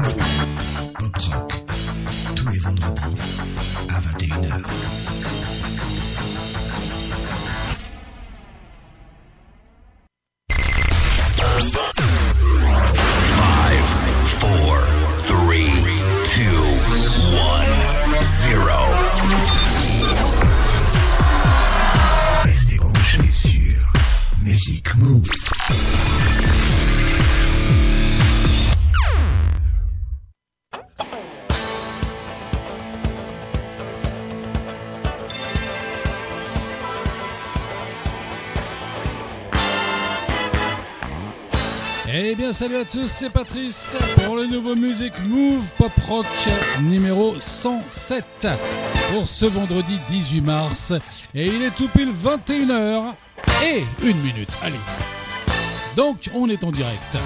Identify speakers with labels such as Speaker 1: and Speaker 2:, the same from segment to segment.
Speaker 1: Move, Pop Rock,
Speaker 2: salut à tous, c'est Patrice pour le nouveau Music Move Pop Rock numéro 107 pour ce vendredi 18 mars. Et il est tout pile 21h et une minute. Allez. Donc on est en direct.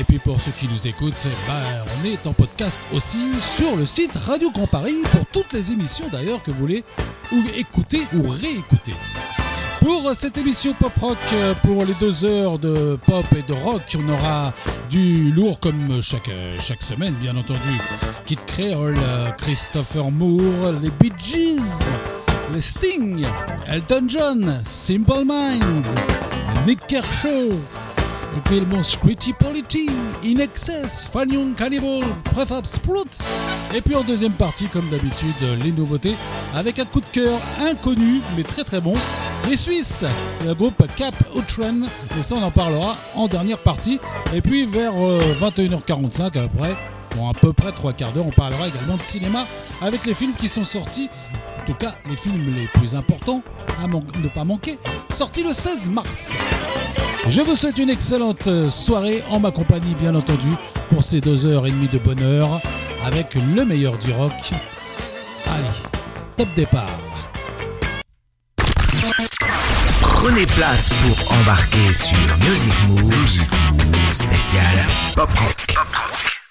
Speaker 2: Et puis pour ceux qui nous écoutent, bah, on est en podcast aussi sur le site Radio Grand Paris pour toutes les émissions d'ailleurs que vous voulez ou écouter ou réécouter. Pour cette émission pop rock, euh, pour les deux heures de pop et de rock, on aura du lourd comme chaque, euh, chaque semaine, bien entendu. Kid Creole, euh, Christopher Moore, les Bee Gees, les Sting, Elton John, Simple Minds, Nick Kershaw, et puis le bon Squitty Polity, In Excess, Fan Young Cannibal, Prefab Sprout. Et puis en deuxième partie, comme d'habitude, les nouveautés avec un coup de cœur inconnu mais très très bon. Les Suisses, le groupe Cap Outren, et ça on en parlera en dernière partie. Et puis vers euh, 21h45 après, bon à peu près trois quarts d'heure, on parlera également de cinéma avec les films qui sont sortis, en tout cas les films les plus importants à ne pas manquer, sortis le 16 mars. Je vous souhaite une excellente euh, soirée en ma compagnie, bien entendu, pour ces deux heures et demie de bonheur avec le meilleur du rock. Allez, top départ.
Speaker 1: Prenez place pour embarquer sur Music Move, spécial Pop Rock.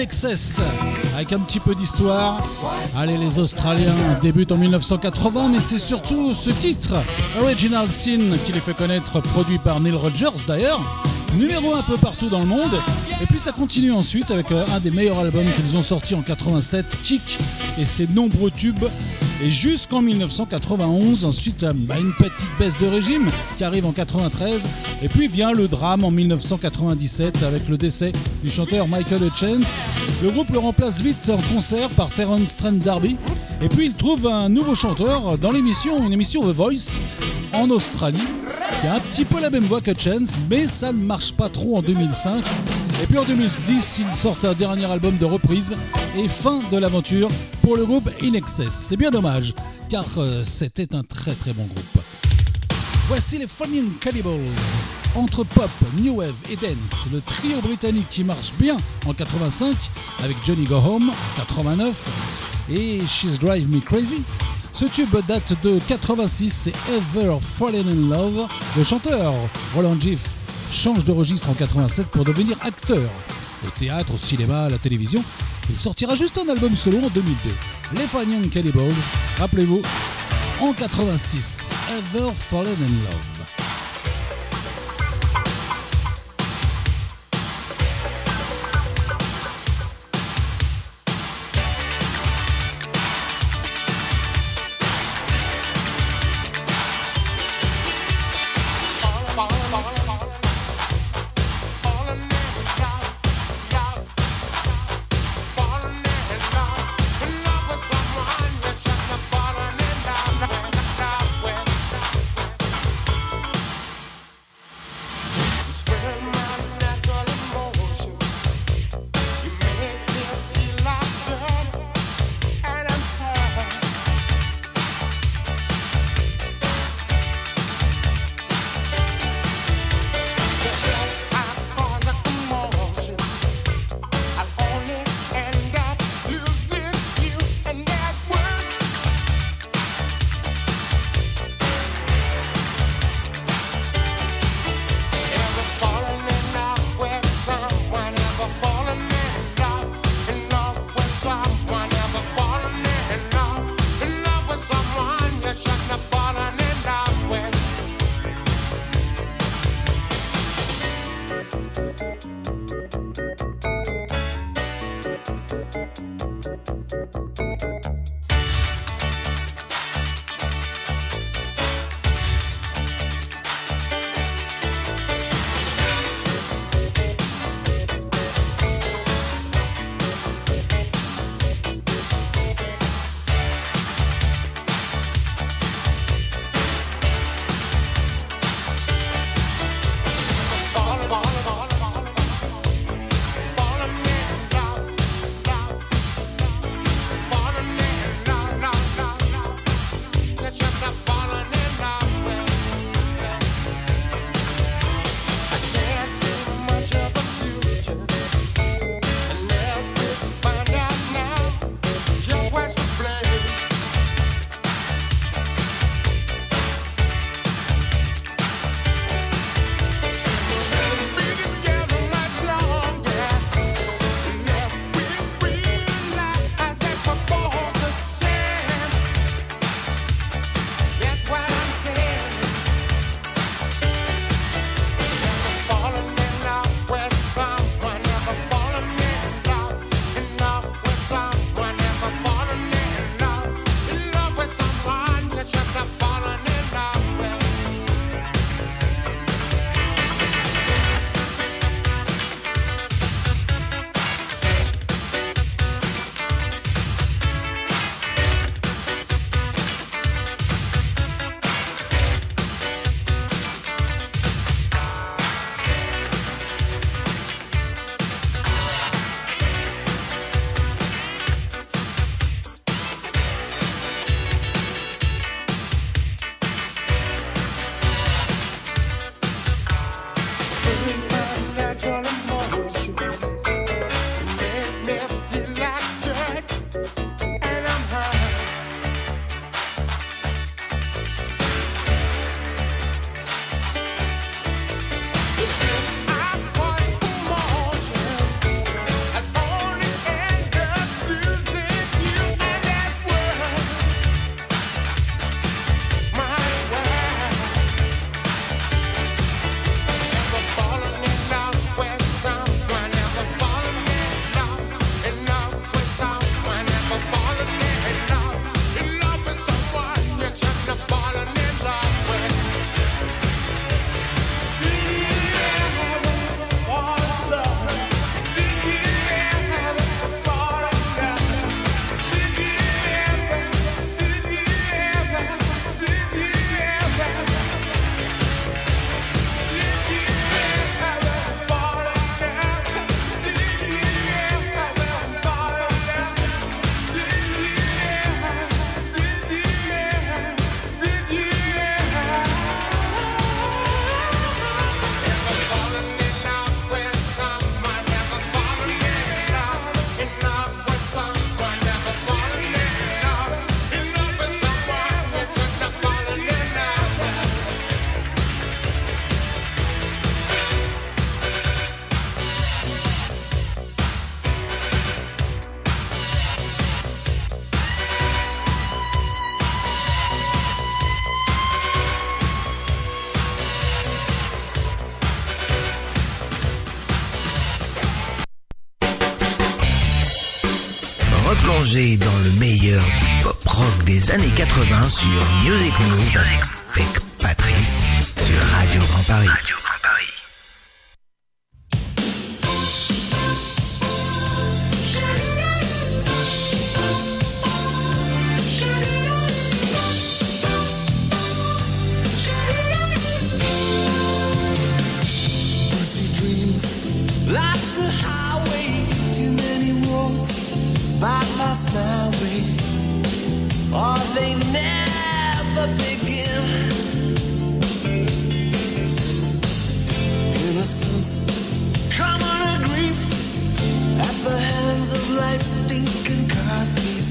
Speaker 2: Excess, avec un petit peu d'histoire. Allez, les Australiens débutent en 1980, mais c'est surtout ce titre, Original Sin, qui les fait connaître, produit par Neil Rogers d'ailleurs. Numéro un peu partout dans le monde. Et puis ça continue ensuite avec euh, un des meilleurs albums qu'ils ont sorti en 87, Kick, et ses nombreux tubes. Et jusqu'en 1991, ensuite euh, bah, une petite baisse de régime qui arrive en 93. Et puis vient le drame en 1997 avec le décès du chanteur Michael Hutchence. Le groupe le remplace vite en concert par Terence Trent D'Arby. Et puis il trouve un nouveau chanteur dans l'émission, une émission The Voice en Australie, qui a un petit peu la même voix que Chance, mais ça ne marche pas trop en 2005. Et puis en 2010, ils sortent un dernier album de reprise et fin de l'aventure pour le groupe In Excess. C'est bien dommage, car euh, c'était un très très bon groupe. Voici les Flaming Cannibals. Entre pop, new wave et dance, le trio britannique qui marche bien en 85 avec Johnny Go Home en 89 et She's Drive Me Crazy. Ce tube date de 86, c'est Ever Fallen in Love. Le chanteur Roland Giff change de registre en 87 pour devenir acteur. Au théâtre, au cinéma, à la télévision, il sortira juste un album solo en 2002. Les Flaming Cannibals, rappelez-vous, en 86, Ever Fallen in Love.
Speaker 1: des années 80 sur Music Move.
Speaker 3: sins, common or grief, at the hands of life's stinking car thief.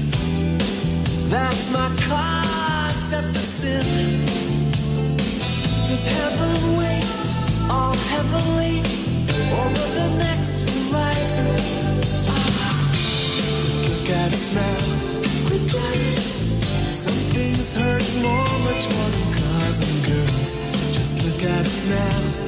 Speaker 3: That's my concept of sin. Does heaven wait all heavenly over the next horizon? Ah, look at us now. Quit trying. Something's hurt more, much more than cars and girls. Just look at us now.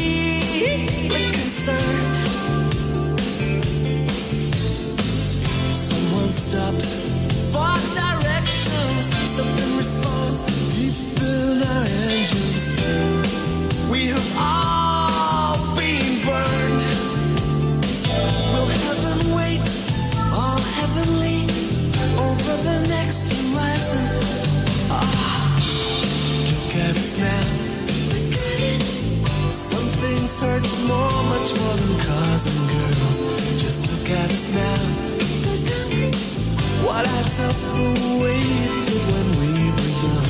Speaker 3: hurt more, much more than cars and girls. Just look at us now. What adds up the way it did when we were young?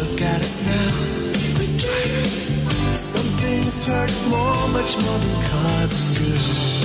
Speaker 3: Look at us now. Some things hurt more, much more than cars and girls.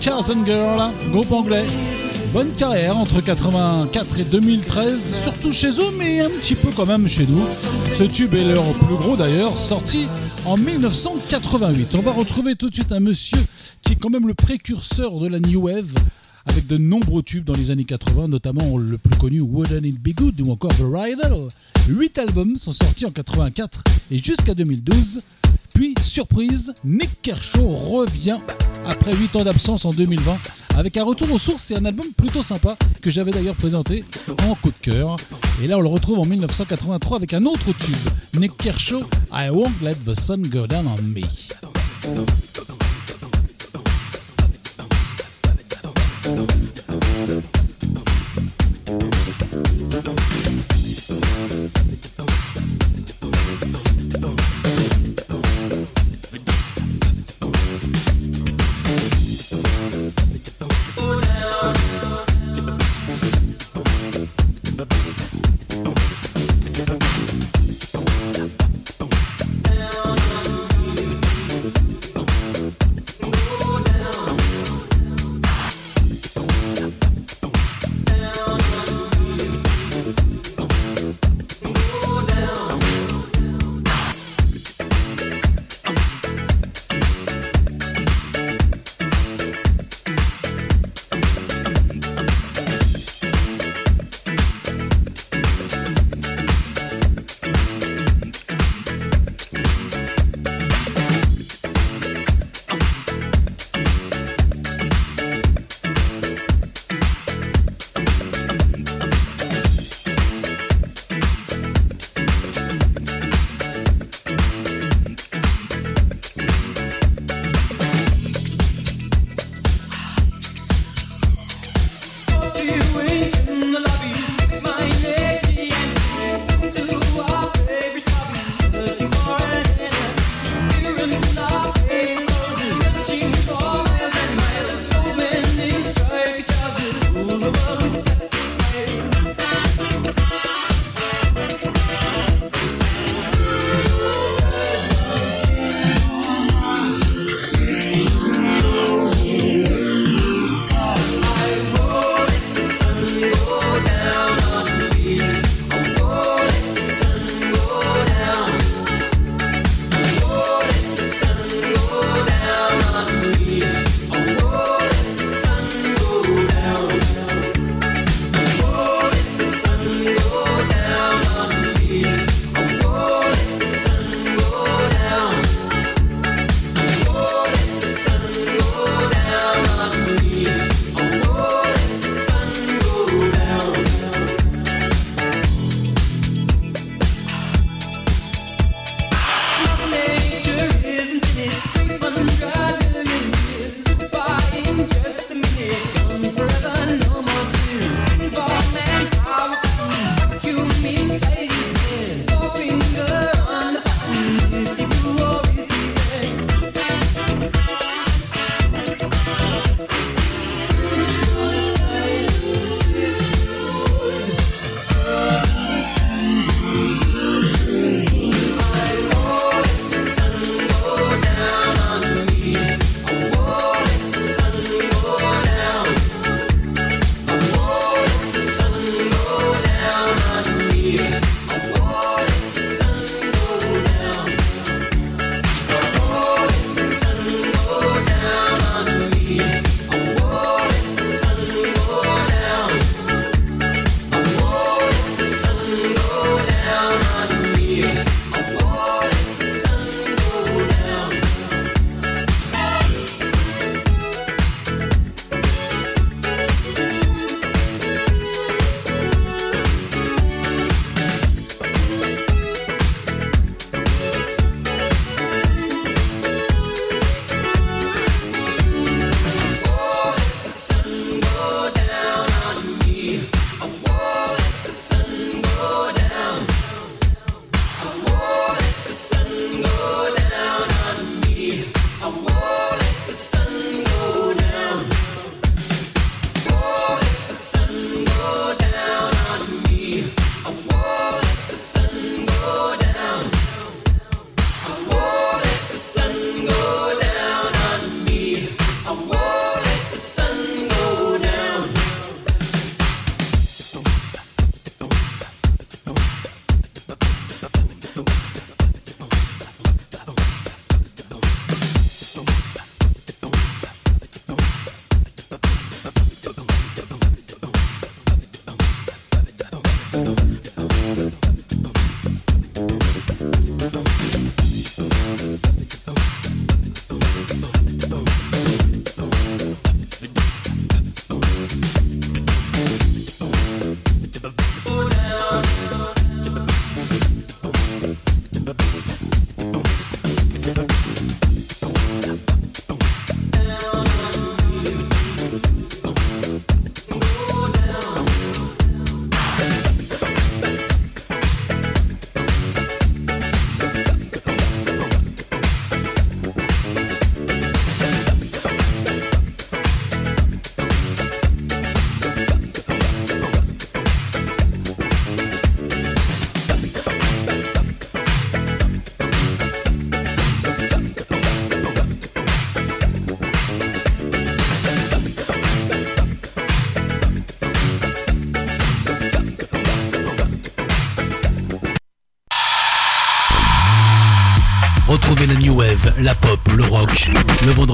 Speaker 3: Cars
Speaker 2: Girl, groupe anglais. Bonne carrière entre 84 et 2013, surtout chez eux, mais un petit peu quand même chez nous. Ce tube est leur plus gros d'ailleurs, sorti en 1988. On va retrouver tout de suite un monsieur qui est quand même le précurseur de la New Wave, avec de nombreux tubes dans les années 80, notamment le plus connu Wouldn't It Be Good ou encore The Rider. Huit albums sont sortis en 84 et jusqu'à 2012. Puis, surprise, Nick Kershaw revient après 8 ans d'absence en 2020 avec un retour aux sources et un album plutôt sympa que j'avais d'ailleurs présenté en coup de cœur. Et là, on le retrouve en 1983 avec un autre tube, Nick Kershaw, I Won't Let the Sun Go Down on Me.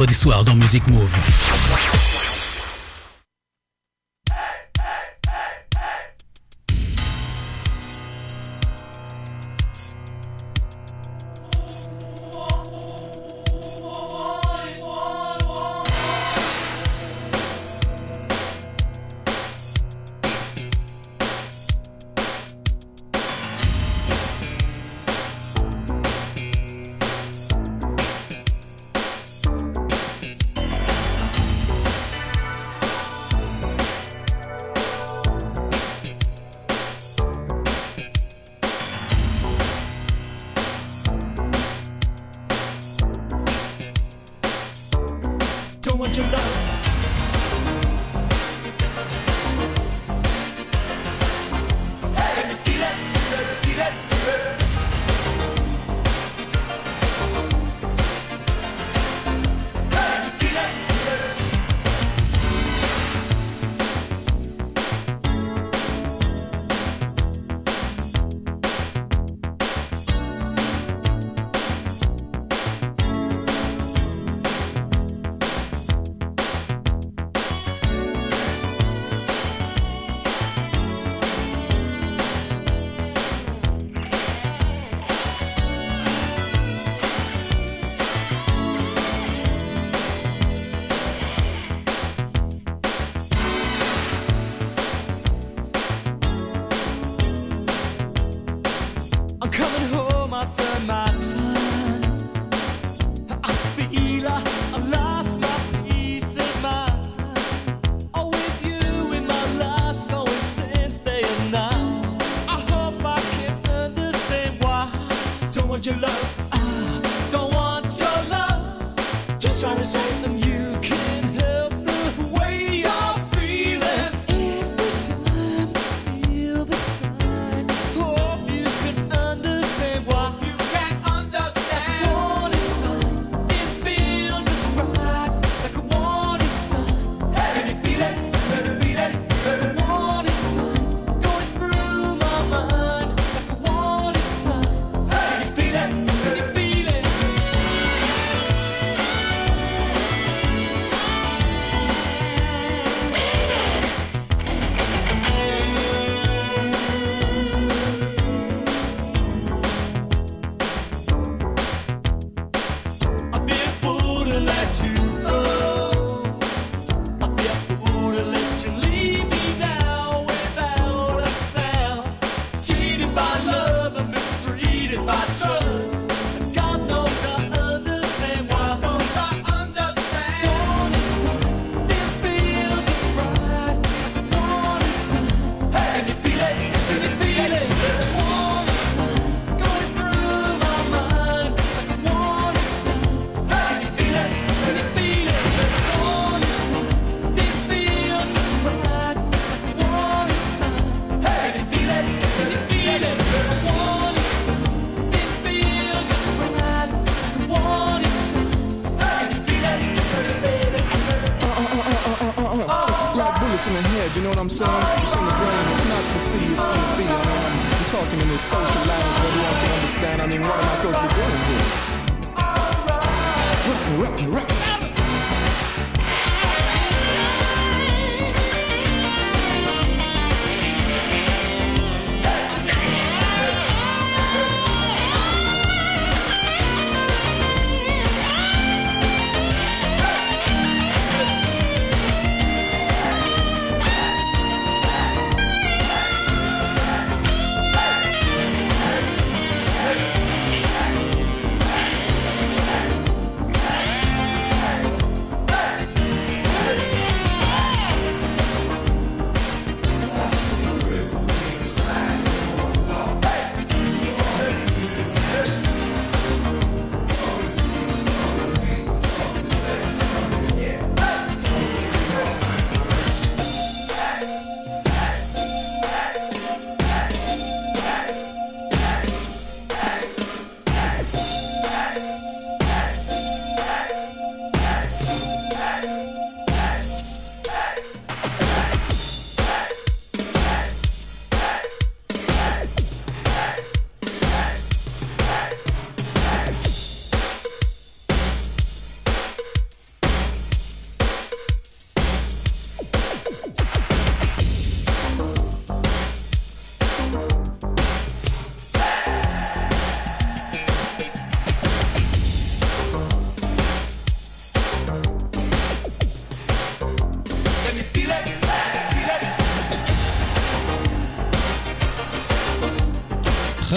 Speaker 4: Vendredi soir dans Music Move.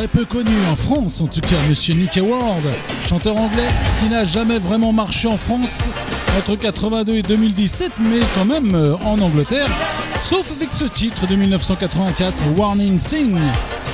Speaker 2: Peu connu en France, en tout cas, monsieur Nick Ward, chanteur anglais qui n'a jamais vraiment marché en France entre 82 et 2017, mais quand même euh, en Angleterre, sauf avec ce titre de 1984, Warning Sing,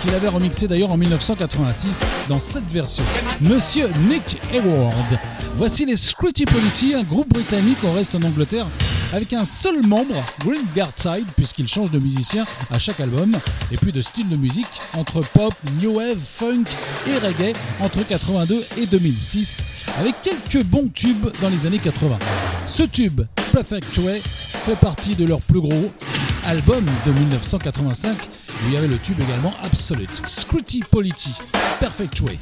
Speaker 2: qu'il avait remixé d'ailleurs en 1986 dans cette version. Monsieur Nick Hayward. Voici les Scritty Polity, un groupe britannique, on reste en Angleterre, avec un seul membre, Green Guardside, puisqu'il change de musicien à chaque album, et puis de style de musique entre pop, new wave, funk et reggae entre 82 et 2006, avec quelques bons tubes dans les années 80. Ce tube, Perfect Way, fait partie de leur plus gros album de 1985, où il y avait le tube également Absolute, Scritty Polity, Perfect Way.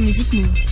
Speaker 4: Music Move.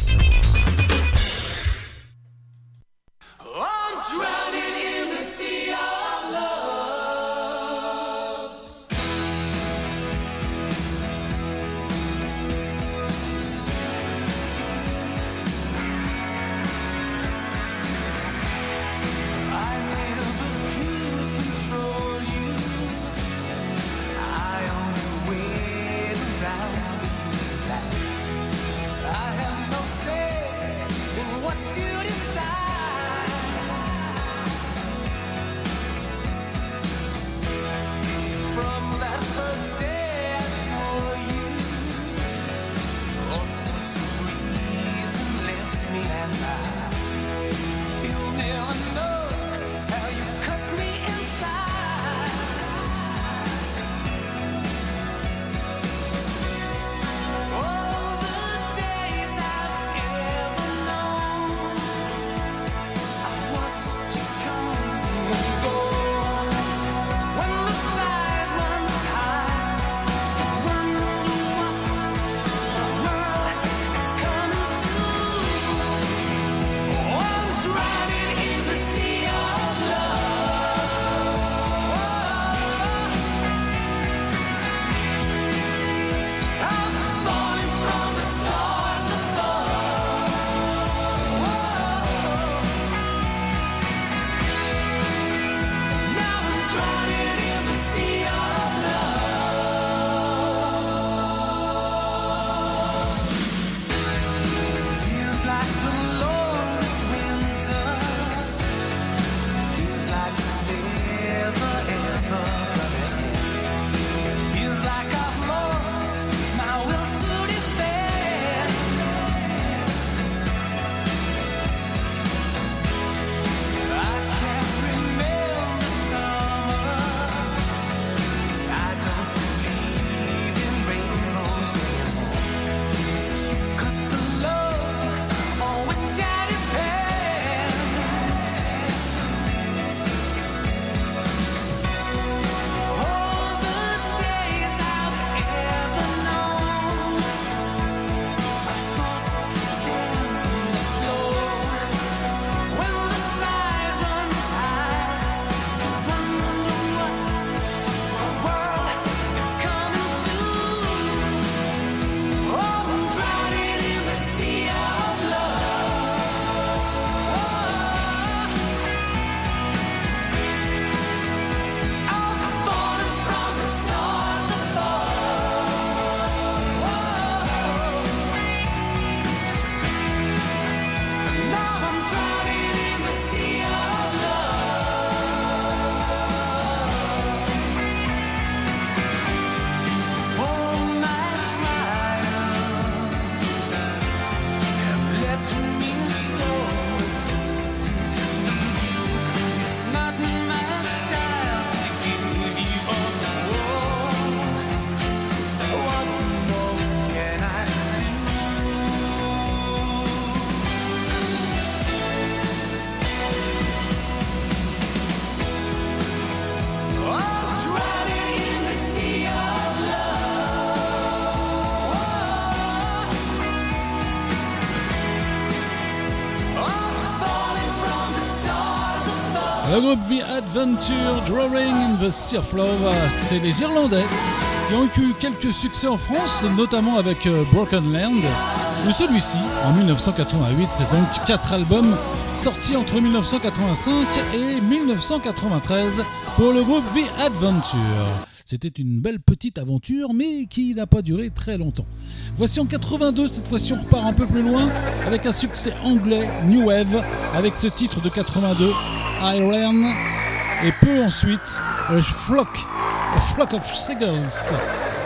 Speaker 2: Le groupe The Adventure Drawing in the Sea of Love, c'est des Irlandais qui ont eu quelques succès en France, notamment avec euh, Broken Land, ou celui-ci en 1988. Donc quatre albums sortis entre 1985 et 1993 pour le groupe The Adventure. C'était une belle petite aventure, mais qui n'a pas duré très longtemps. Voici en 82, cette fois-ci on repart un peu plus loin, avec un succès anglais, New Wave, avec ce titre de 82, Iron, et peu ensuite, Flock, Flock of Seagulls,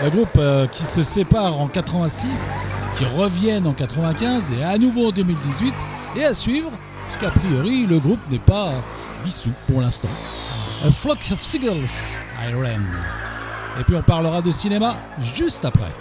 Speaker 2: le groupe euh, qui se sépare en 86, qui reviennent en 95 et à nouveau en 2018, et à suivre, parce qu'a priori le groupe n'est pas dissous pour l'instant. A Flock of Seagulls, Iron. Et puis on parlera de cinéma juste après.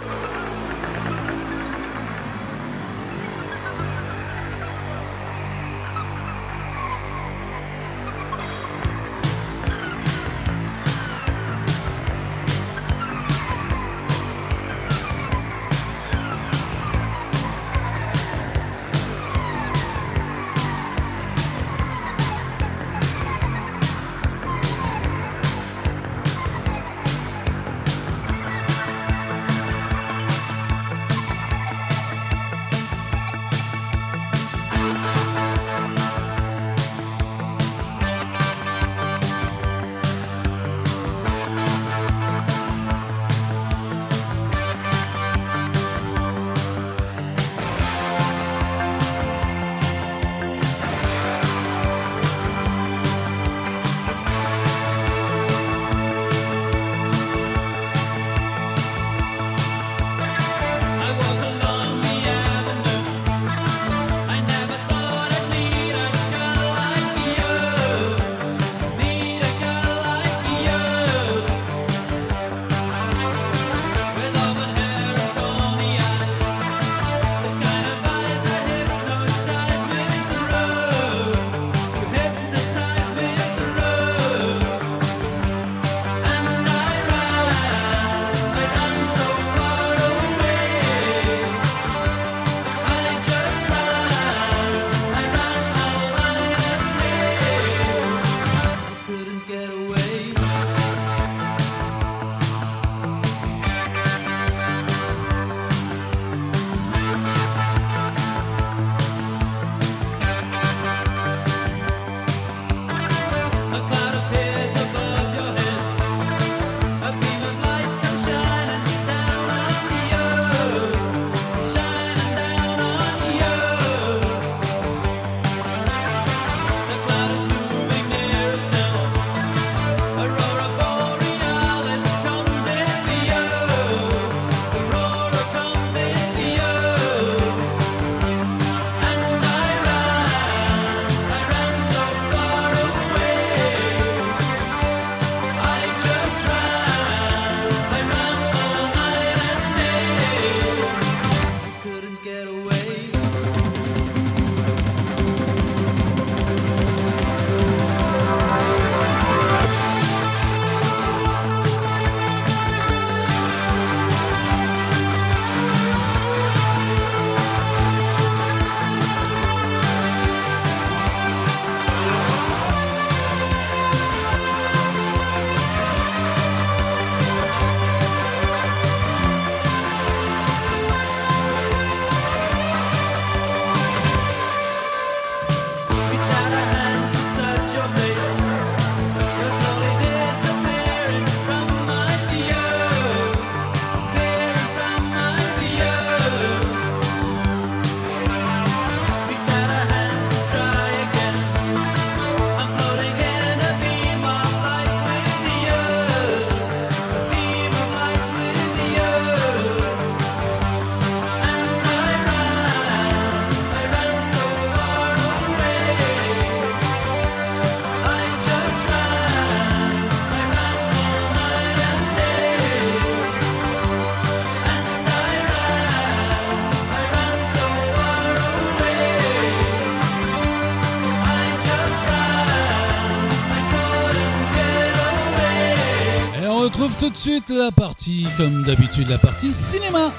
Speaker 2: Tout de suite la partie, comme d'habitude, la partie cinéma.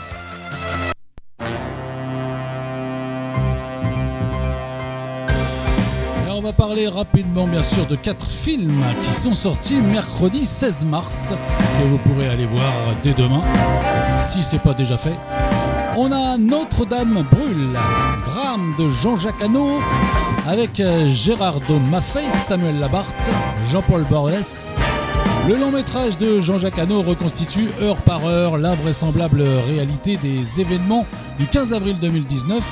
Speaker 2: Et on va parler rapidement, bien sûr, de quatre films qui sont sortis mercredi 16 mars, que vous pourrez aller voir dès demain, si c'est pas déjà fait. On a Notre-Dame brûle, drame de Jean-Jacques Hano, avec euh, Gérardo Maffei, Samuel Labarthe, Jean-Paul Borges. Le long métrage de Jean-Jacques Hano reconstitue heure par heure l'invraisemblable réalité des événements du 15 avril 2019,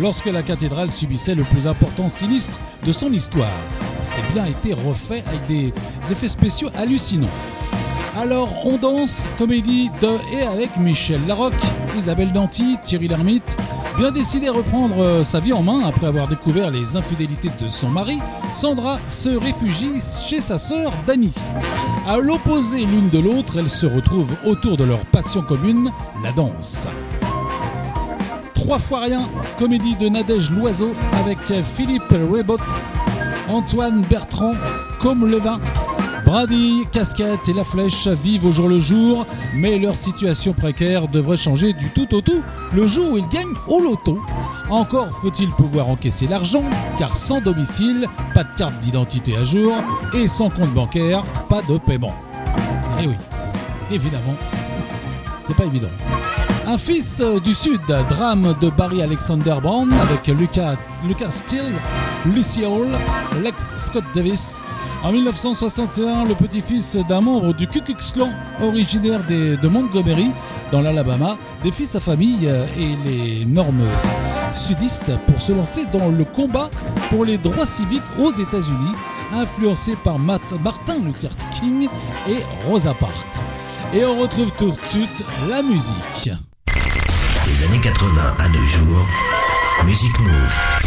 Speaker 2: lorsque la cathédrale subissait le plus important sinistre de son histoire. C'est bien été refait avec des effets spéciaux hallucinants. Alors, on danse, comédie de et avec Michel Larocque, Isabelle Danty, Thierry Lhermitte. Bien décidé à reprendre euh, sa vie en main après avoir découvert les infidélités de son mari, Sandra se réfugie chez sa sœur Dani. À l'opposé l'une de l'autre, elles se retrouvent autour de leur passion commune, la danse. Trois fois rien, comédie de Nadège Loiseau avec Philippe Rebot, Antoine Bertrand, Comme Levin, Brady, Casquette et La Flèche vivent au jour le jour, mais leur situation précaire devrait changer du tout au tout le jour où ils gagnent au loto. Encore faut-il pouvoir encaisser l'argent, car sans domicile, pas de carte d'identité à jour, et sans compte bancaire, pas de paiement. Eh oui, évidemment, c'est pas évident. Un fils du Sud, drame de Barry Alexander Brown avec Lucas, Lucas Steele, Lucy Hall, Lex Scott Davis. En 1961, le petit-fils d'un membre du Ku Klux Klan, originaire de Montgomery, dans l'Alabama, défie sa famille et les normes sudistes pour se lancer dans le combat pour les droits civiques aux États-Unis, influencé par Matt- Martin Luther King et Rosa Parks. Et on retrouve tout de suite la musique.
Speaker 5: Des années 80 à nos jours, Music Move.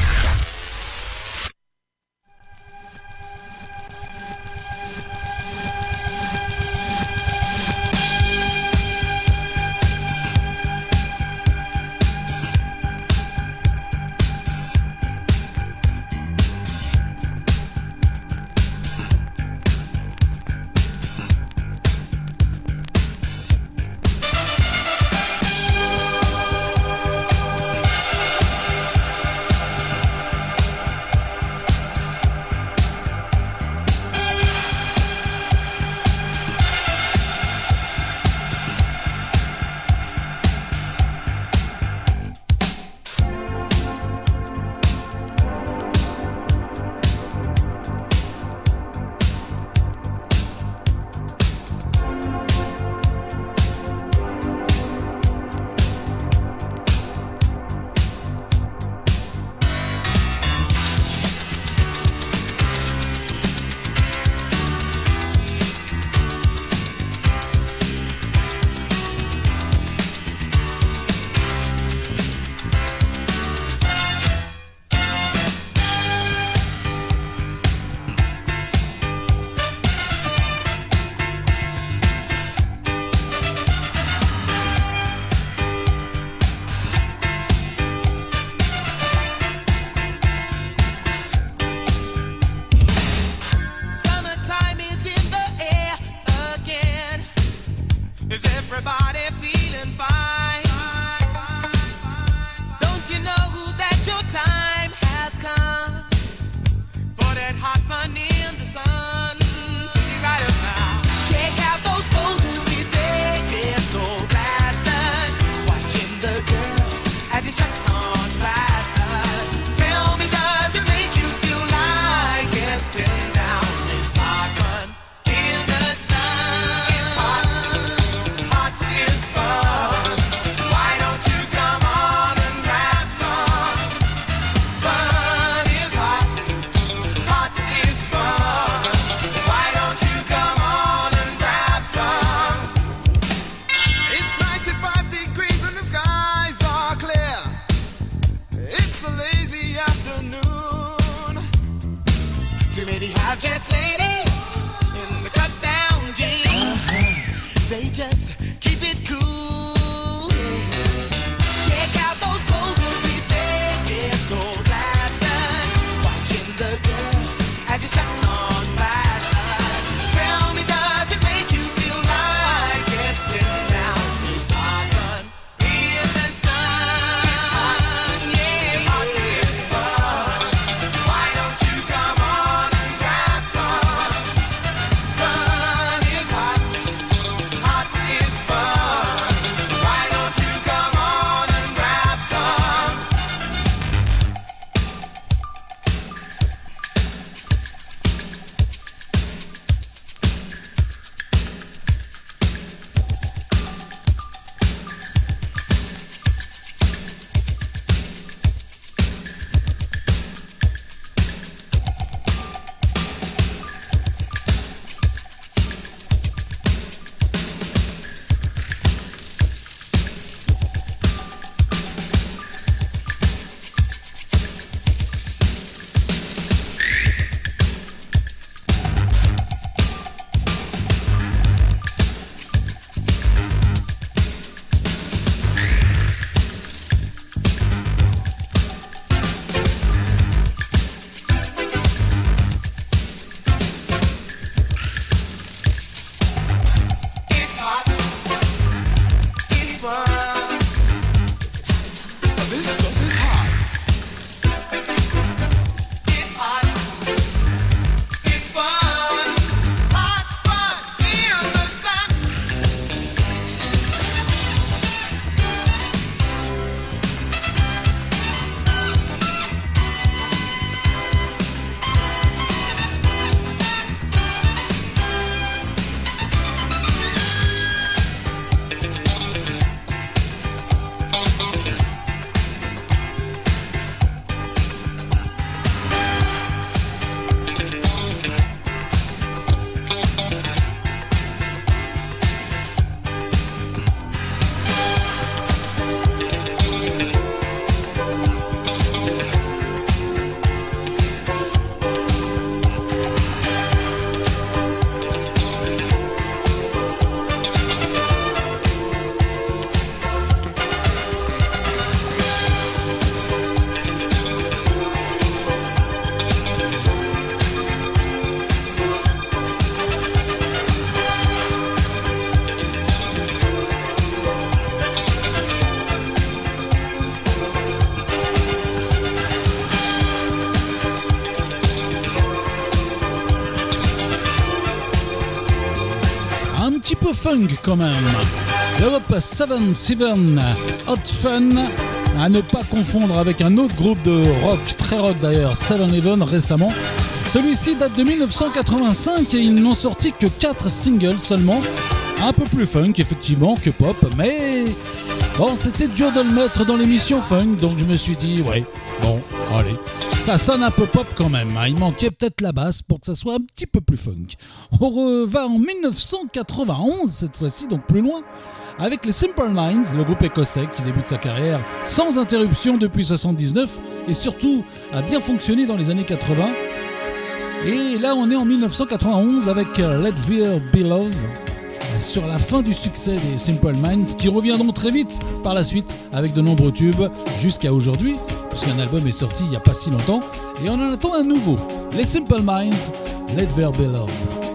Speaker 2: Funk quand même. L'Europe 7-7 Hot Fun, à ne pas confondre avec un autre groupe de rock, très rock d'ailleurs, 7-Eleven récemment. Celui-ci date de 1985 et ils n'ont sorti que 4 singles seulement. Un peu plus funk effectivement que pop, mais bon, c'était dur de le mettre dans l'émission funk, donc je me suis dit, ouais, bon, allez, ça sonne un peu pop quand même. hein. Il manquait peut-être la basse pour que ça soit un petit peu plus funk. On re- va en 1991 cette fois-ci, donc plus loin, avec les Simple Minds, le groupe écossais qui débute sa carrière sans interruption depuis 79 et surtout a bien fonctionné dans les années 80. Et là, on est en 1991 avec euh, Let There Be Love, sur la fin du succès des Simple Minds, qui reviendront très vite par la suite avec de nombreux tubes jusqu'à aujourd'hui, puisqu'un album est sorti il n'y a pas si longtemps, et on en attend un nouveau. Les Simple Minds, Let There Be Love.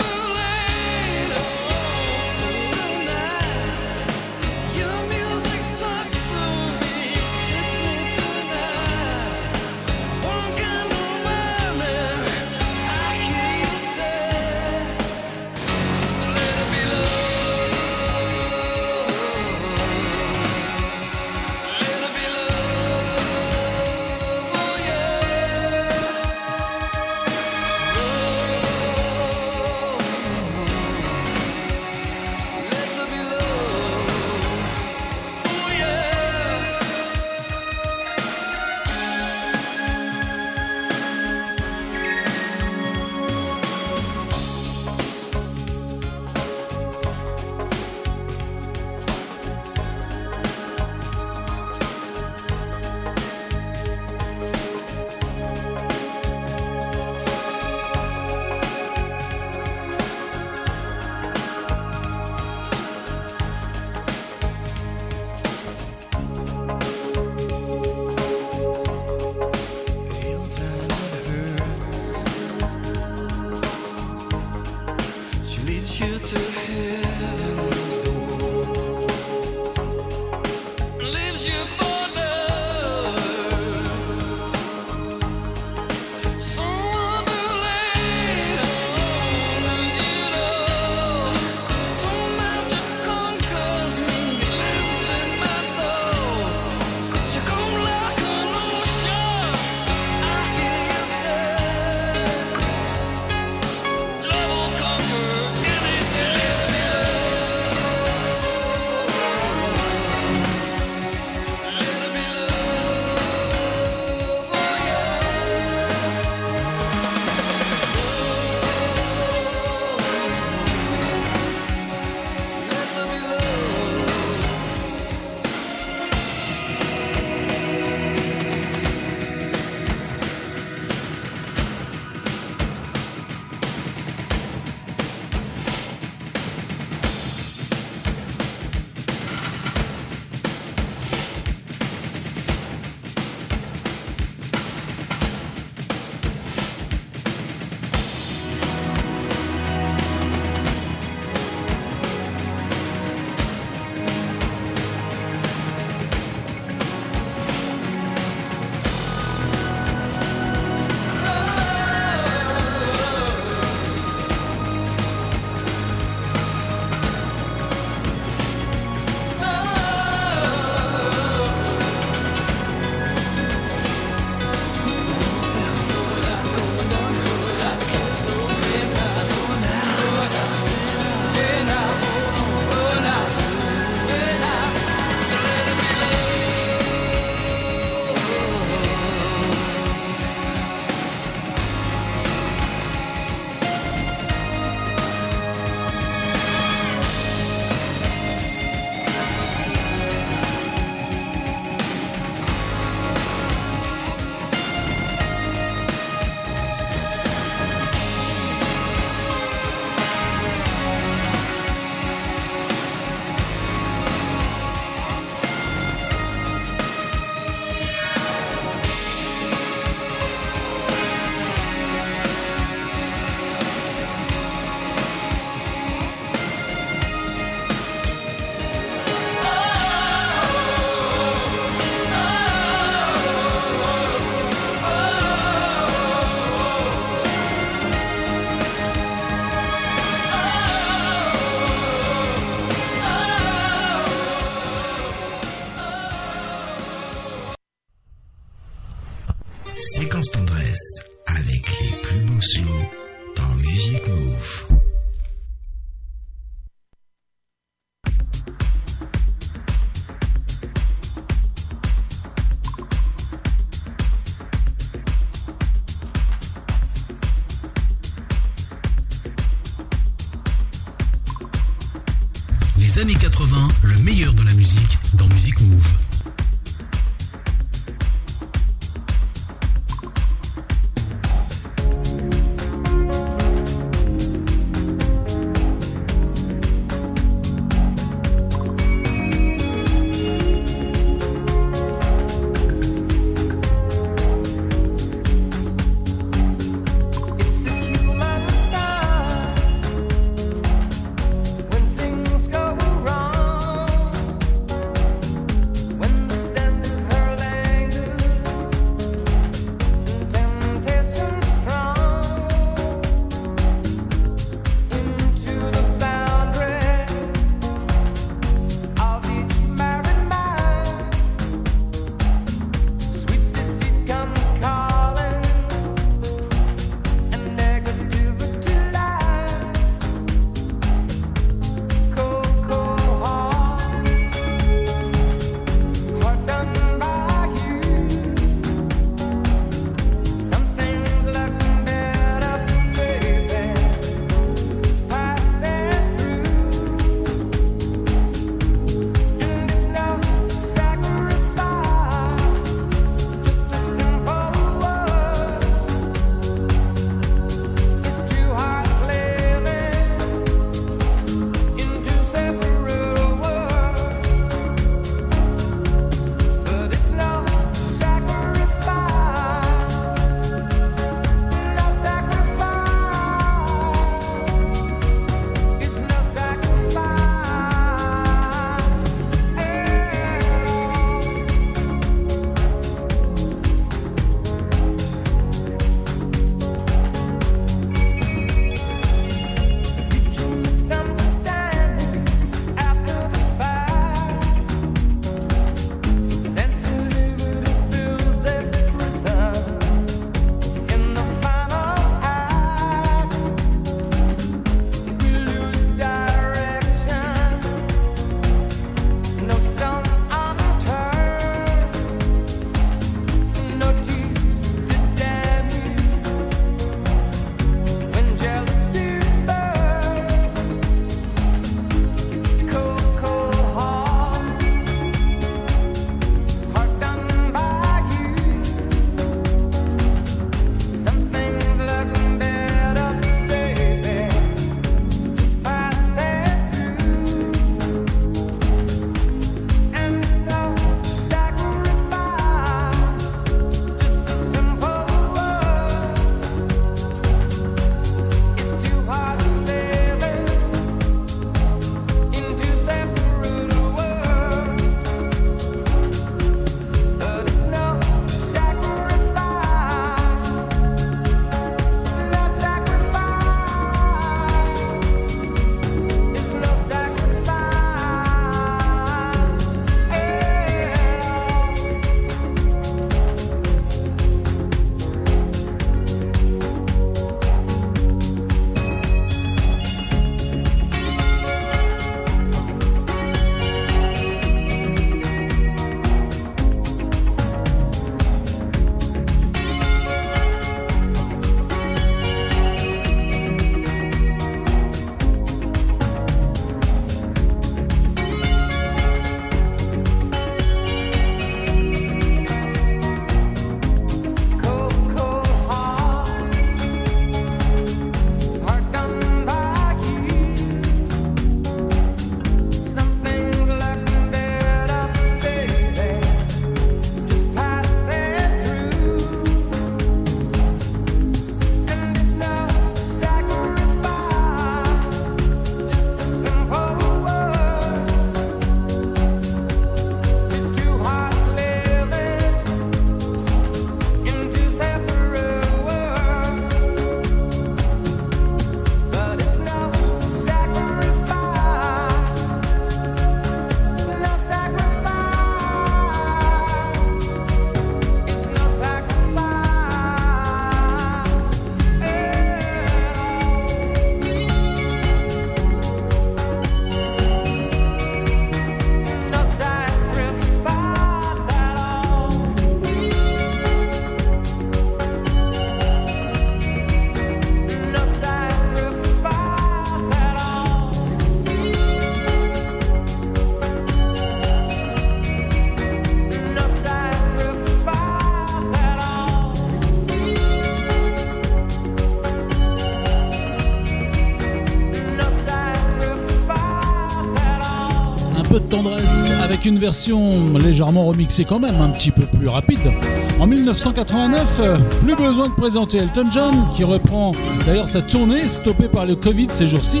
Speaker 2: Une version légèrement remixée quand même, un petit peu plus rapide. En 1989, euh, plus besoin de présenter Elton John, qui reprend d'ailleurs sa tournée, stoppée par le Covid ces jours-ci.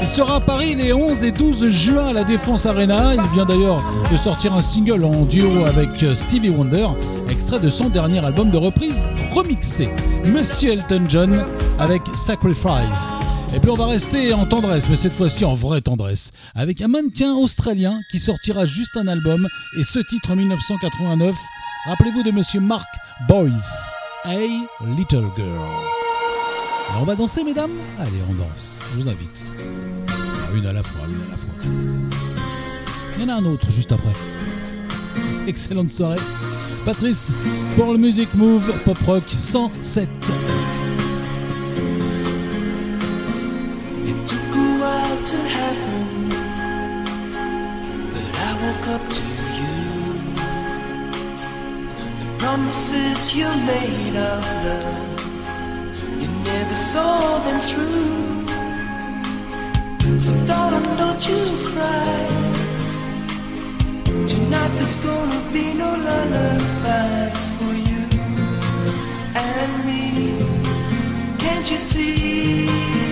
Speaker 2: Il sera à Paris les 11 et 12 juin à la Défense Arena. Il vient d'ailleurs de sortir un single en duo avec euh, Stevie Wonder, extrait de son dernier album de reprise remixé, Monsieur Elton John avec Sacrifice. Et puis on va rester en tendresse, mais cette fois-ci en vraie tendresse, avec un mannequin australien qui sortira juste un album, et ce titre en 1989, rappelez-vous de Monsieur Mark Boyce, Hey Little Girl. On va danser, mesdames? Allez, on danse, je vous invite. Une à la fois, une à la fois. Il y en a un autre juste après. Excellente soirée. Patrice, pour le Music Move Pop Rock 107.
Speaker 4: To happen, but I woke up to you. The promises you made of love, you never saw them through. So darling, don't you cry. Tonight there's gonna be no lullabies for you and me. Can't you see?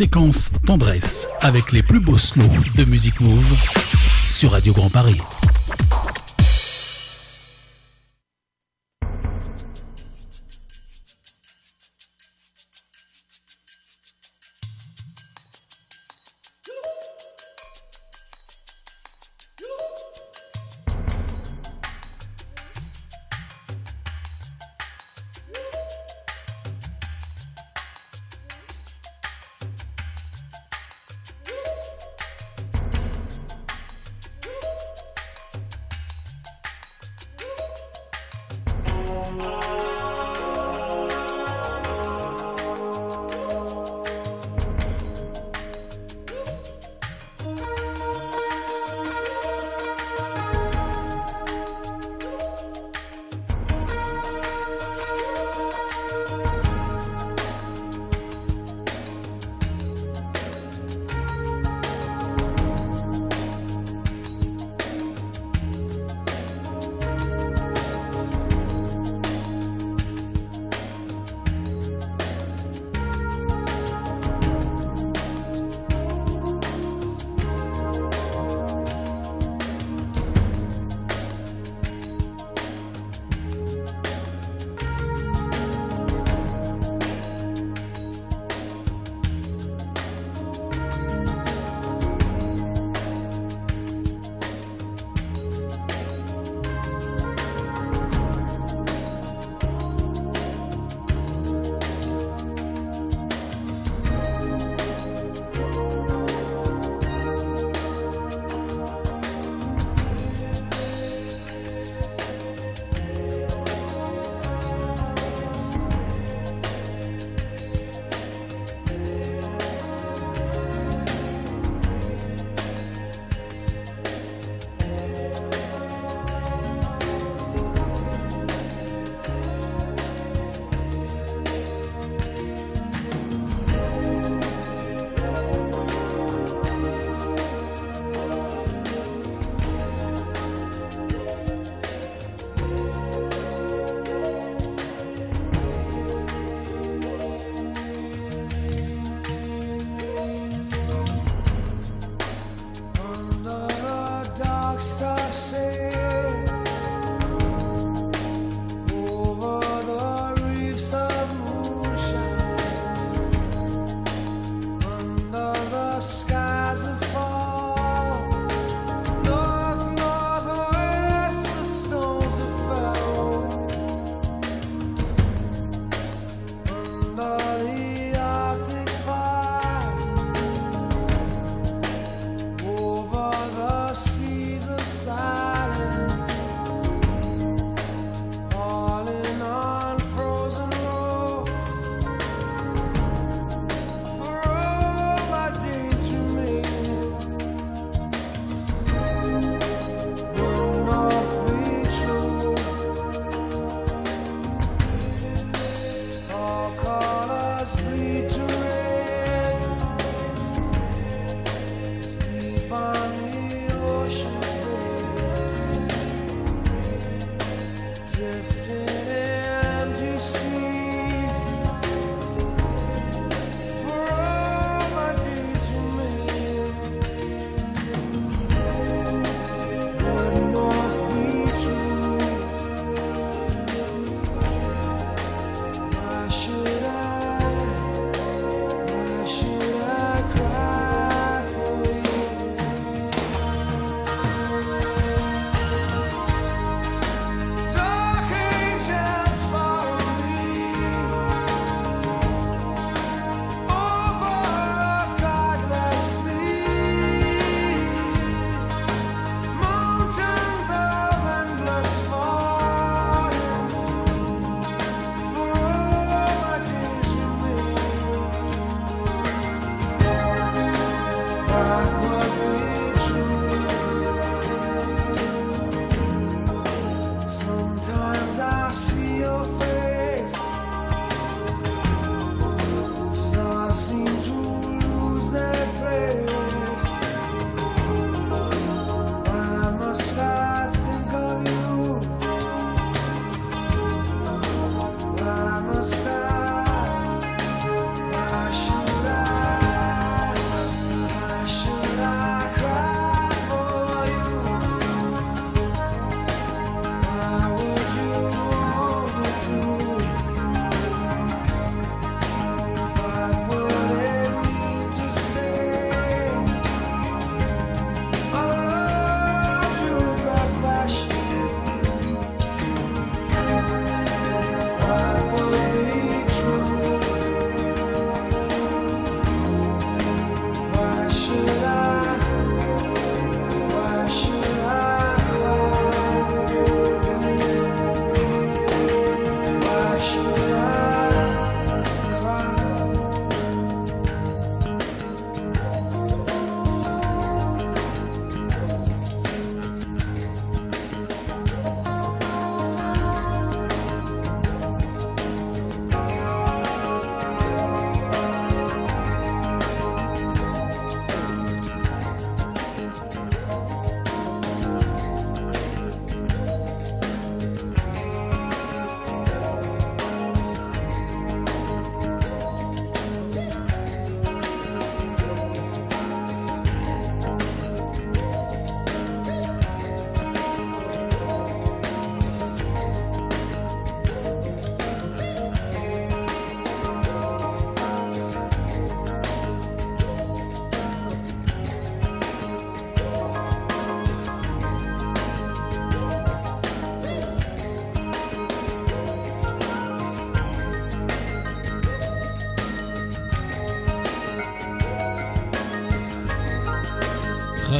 Speaker 2: Séquence tendresse avec les plus beaux slows de Music Move sur Radio Grand Paris.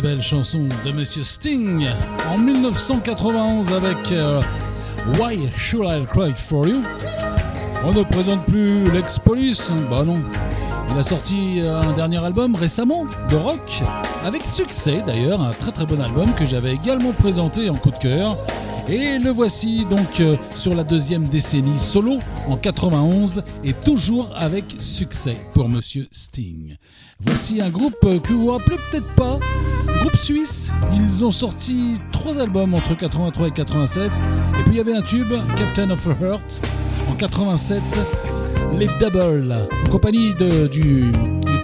Speaker 2: Très belle chanson de Monsieur Sting en 1991 avec euh, Why Should I Cry For You On ne présente plus l'ex-police, bah non. Il a sorti euh, un dernier album récemment de rock avec succès d'ailleurs, un très très bon album que j'avais également présenté en coup de cœur. Et le voici donc euh, sur la deuxième décennie solo en 91 et toujours avec succès pour Monsieur Sting. Voici un groupe que vous vous rappelez peut-être pas, groupe suisse. Ils ont sorti trois albums entre 83 et 87 et puis il y avait un tube, Captain of a Heart, en 87. Les Double, en compagnie du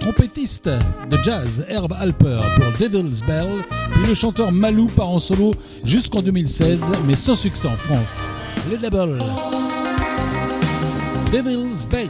Speaker 2: trompettiste de jazz Herb Alper pour Devil's Bell, puis le chanteur Malou part en solo jusqu'en 2016, mais sans succès en France. Les Double. Devil's Bell.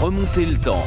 Speaker 4: remonter le temps.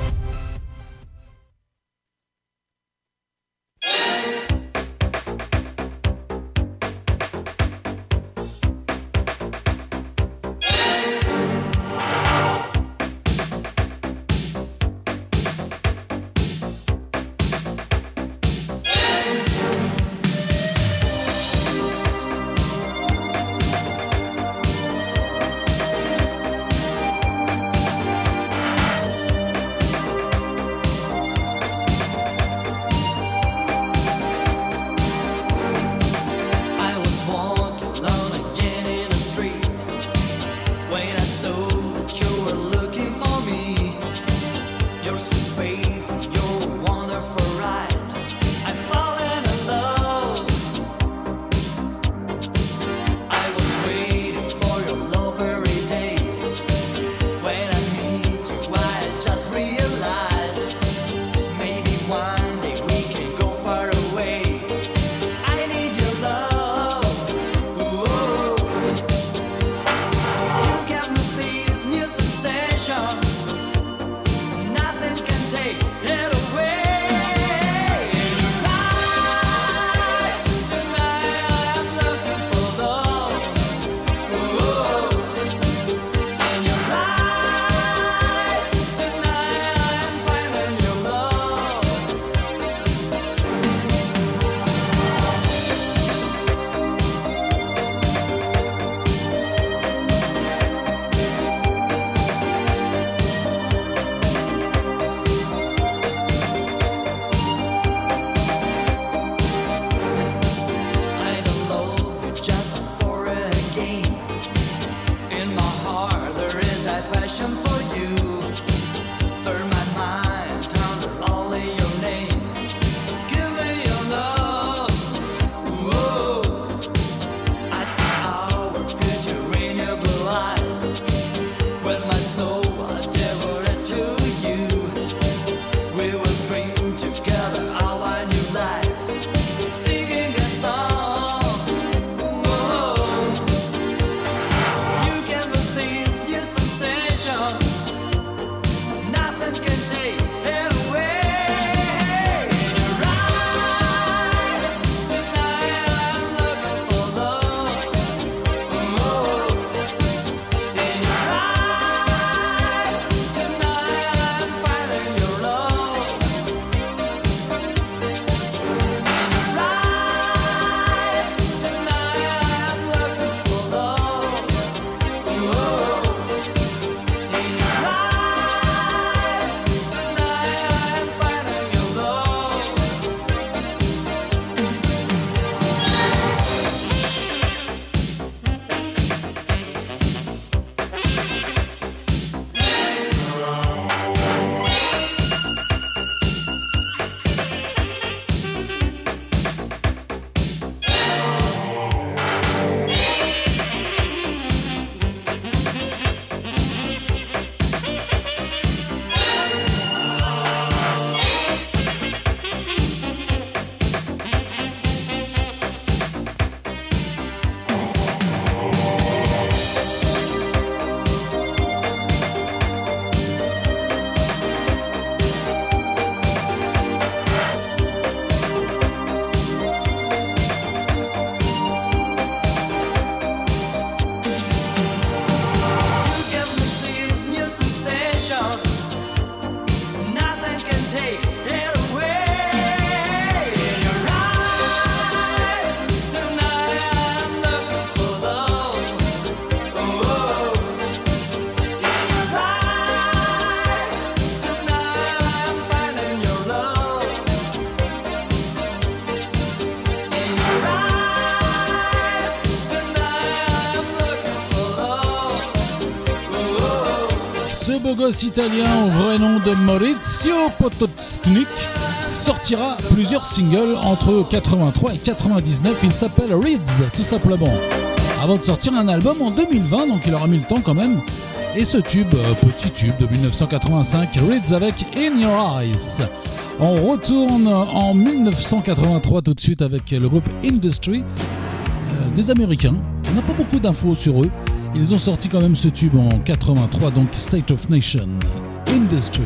Speaker 2: virtuose italien au vrai nom de Maurizio Potocnik sortira plusieurs singles entre 83 et 99. Il s'appelle Reeds, tout simplement. Avant de sortir un album en 2020, donc il aura mis le temps quand même. Et ce tube, euh, petit tube de 1985, Reeds avec In Your Eyes. On retourne en 1983 tout de suite avec le groupe Industry, euh, des Américains. On n'a pas beaucoup d'infos sur eux.
Speaker 6: Ils ont sorti quand même ce tube en 83, donc State of Nation Industry.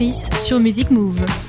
Speaker 4: Sur Music Move.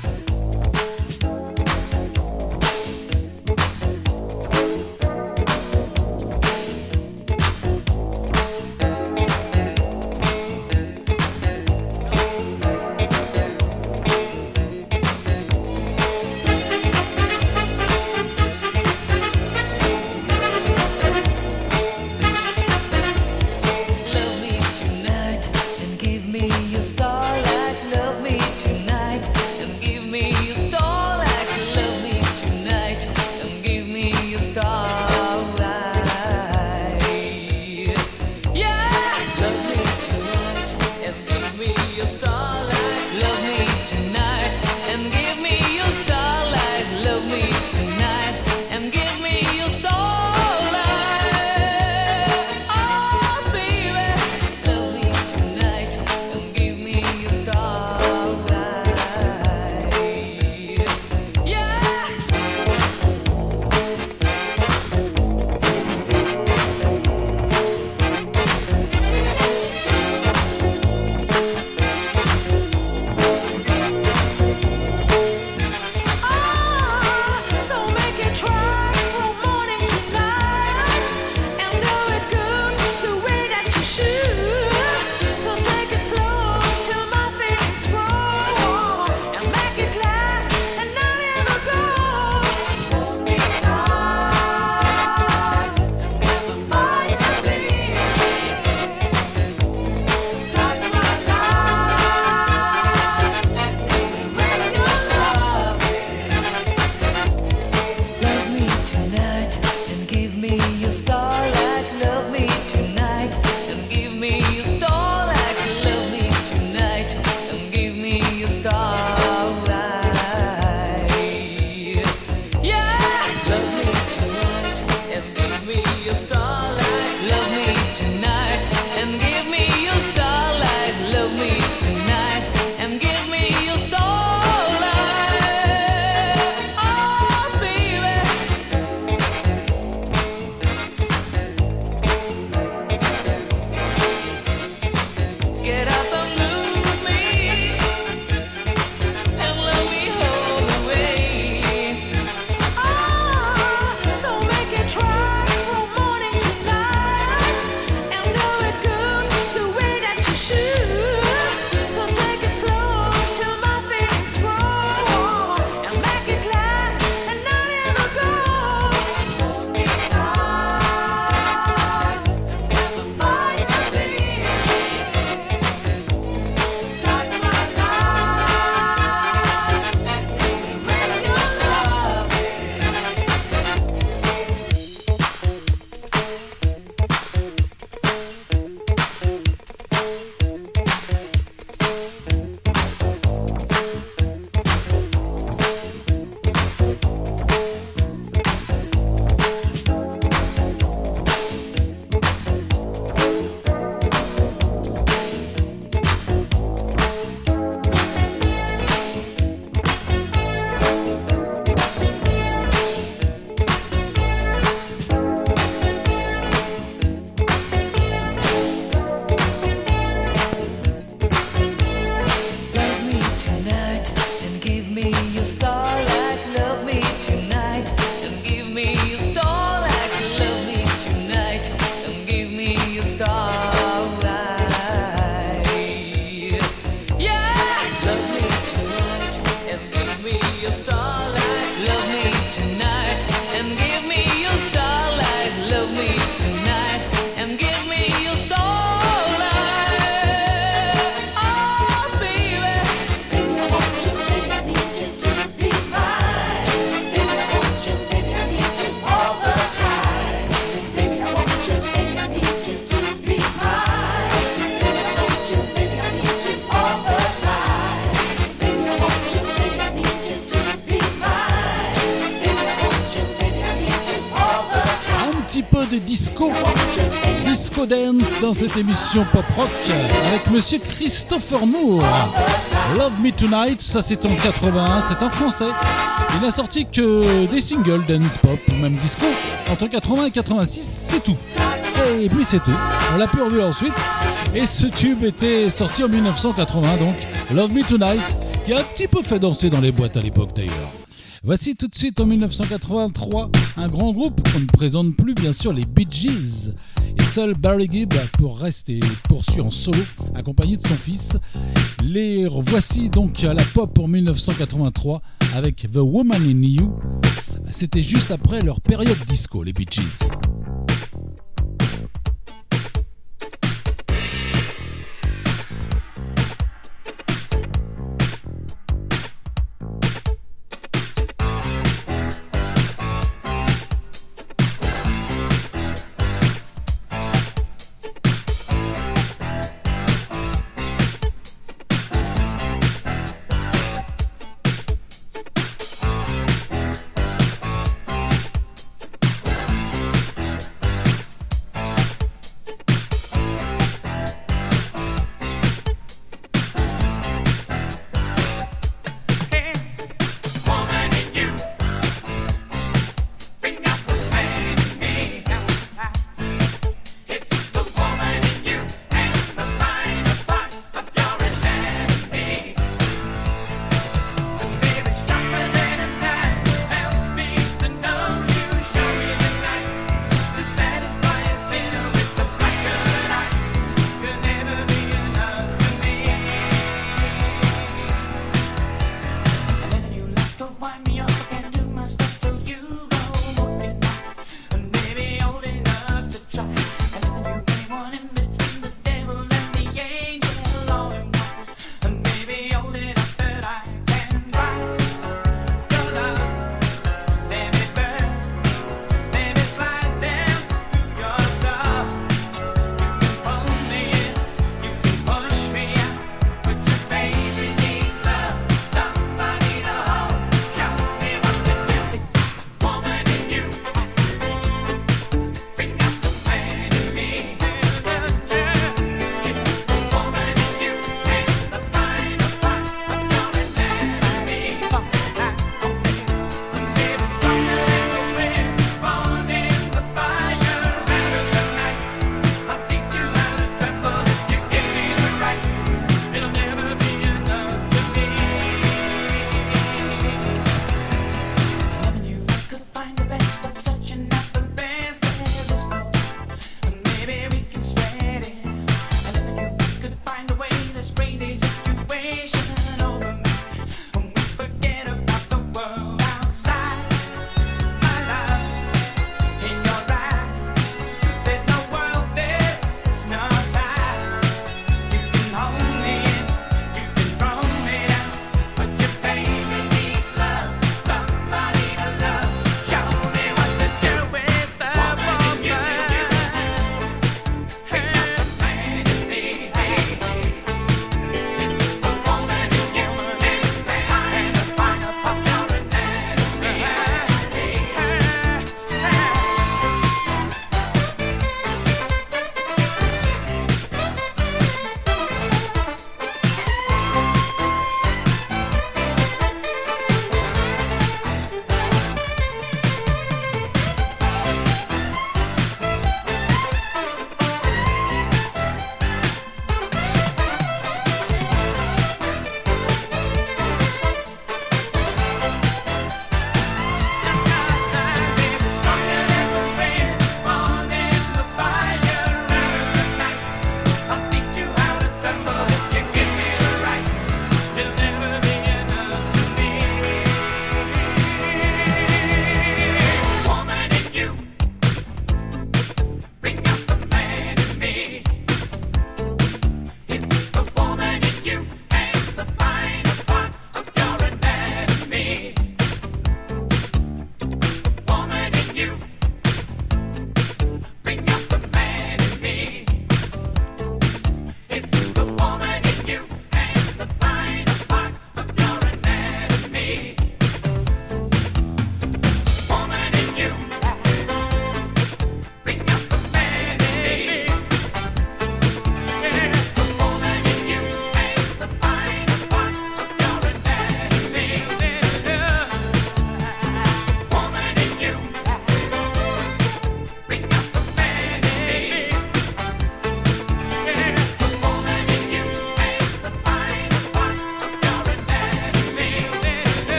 Speaker 4: Dans cette émission pop rock avec monsieur Christopher Moore. Love Me Tonight, ça c'est en 81, c'est un français. Il n'a sorti que des singles dance pop ou même disco entre 80 et 86, c'est tout. Et puis c'est tout. On l'a plus revu ensuite. Et ce tube était sorti en 1980, donc Love Me Tonight, qui a un petit peu fait danser dans les boîtes à l'époque d'ailleurs. Voici tout de suite en 1983 un grand groupe qu'on ne présente plus bien sûr les Bee Gees. Seul Barry Gibb pour rester poursuit en solo accompagné de son fils. Les voici donc à la pop en 1983 avec The Woman in You. C'était juste après leur période disco les Bee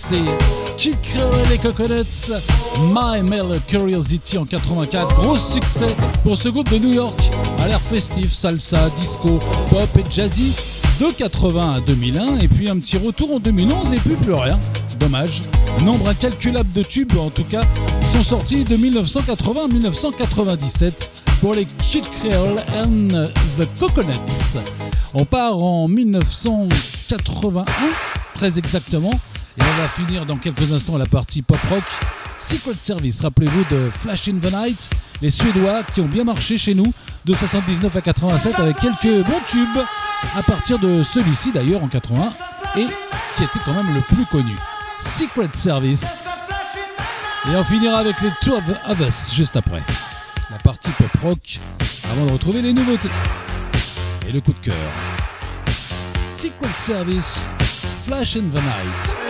Speaker 2: Danser. Kid Creole et les Coconuts, My Male Curiosity en 84, gros succès pour ce groupe de New York, à l'air festif, salsa, disco, pop et jazzy, de 80 à 2001, et puis un petit retour en 2011 et puis plus rien. Dommage. Nombre incalculable de tubes, en tout cas, sont sortis de 1980 à 1997 pour les Kid Creole and the Coconuts. On part en 1981, très exactement, va finir dans quelques instants la partie pop rock. Secret Service, rappelez-vous de Flash in the Night, les Suédois qui ont bien marché chez nous de 79 à 87 avec quelques bons tubes à partir de celui-ci d'ailleurs en 81 et qui était quand même le plus connu. Secret Service. Et on finira avec les Two of Us juste après. La partie pop rock avant de retrouver les nouveautés. Et le coup de cœur. Secret Service, Flash in the Night.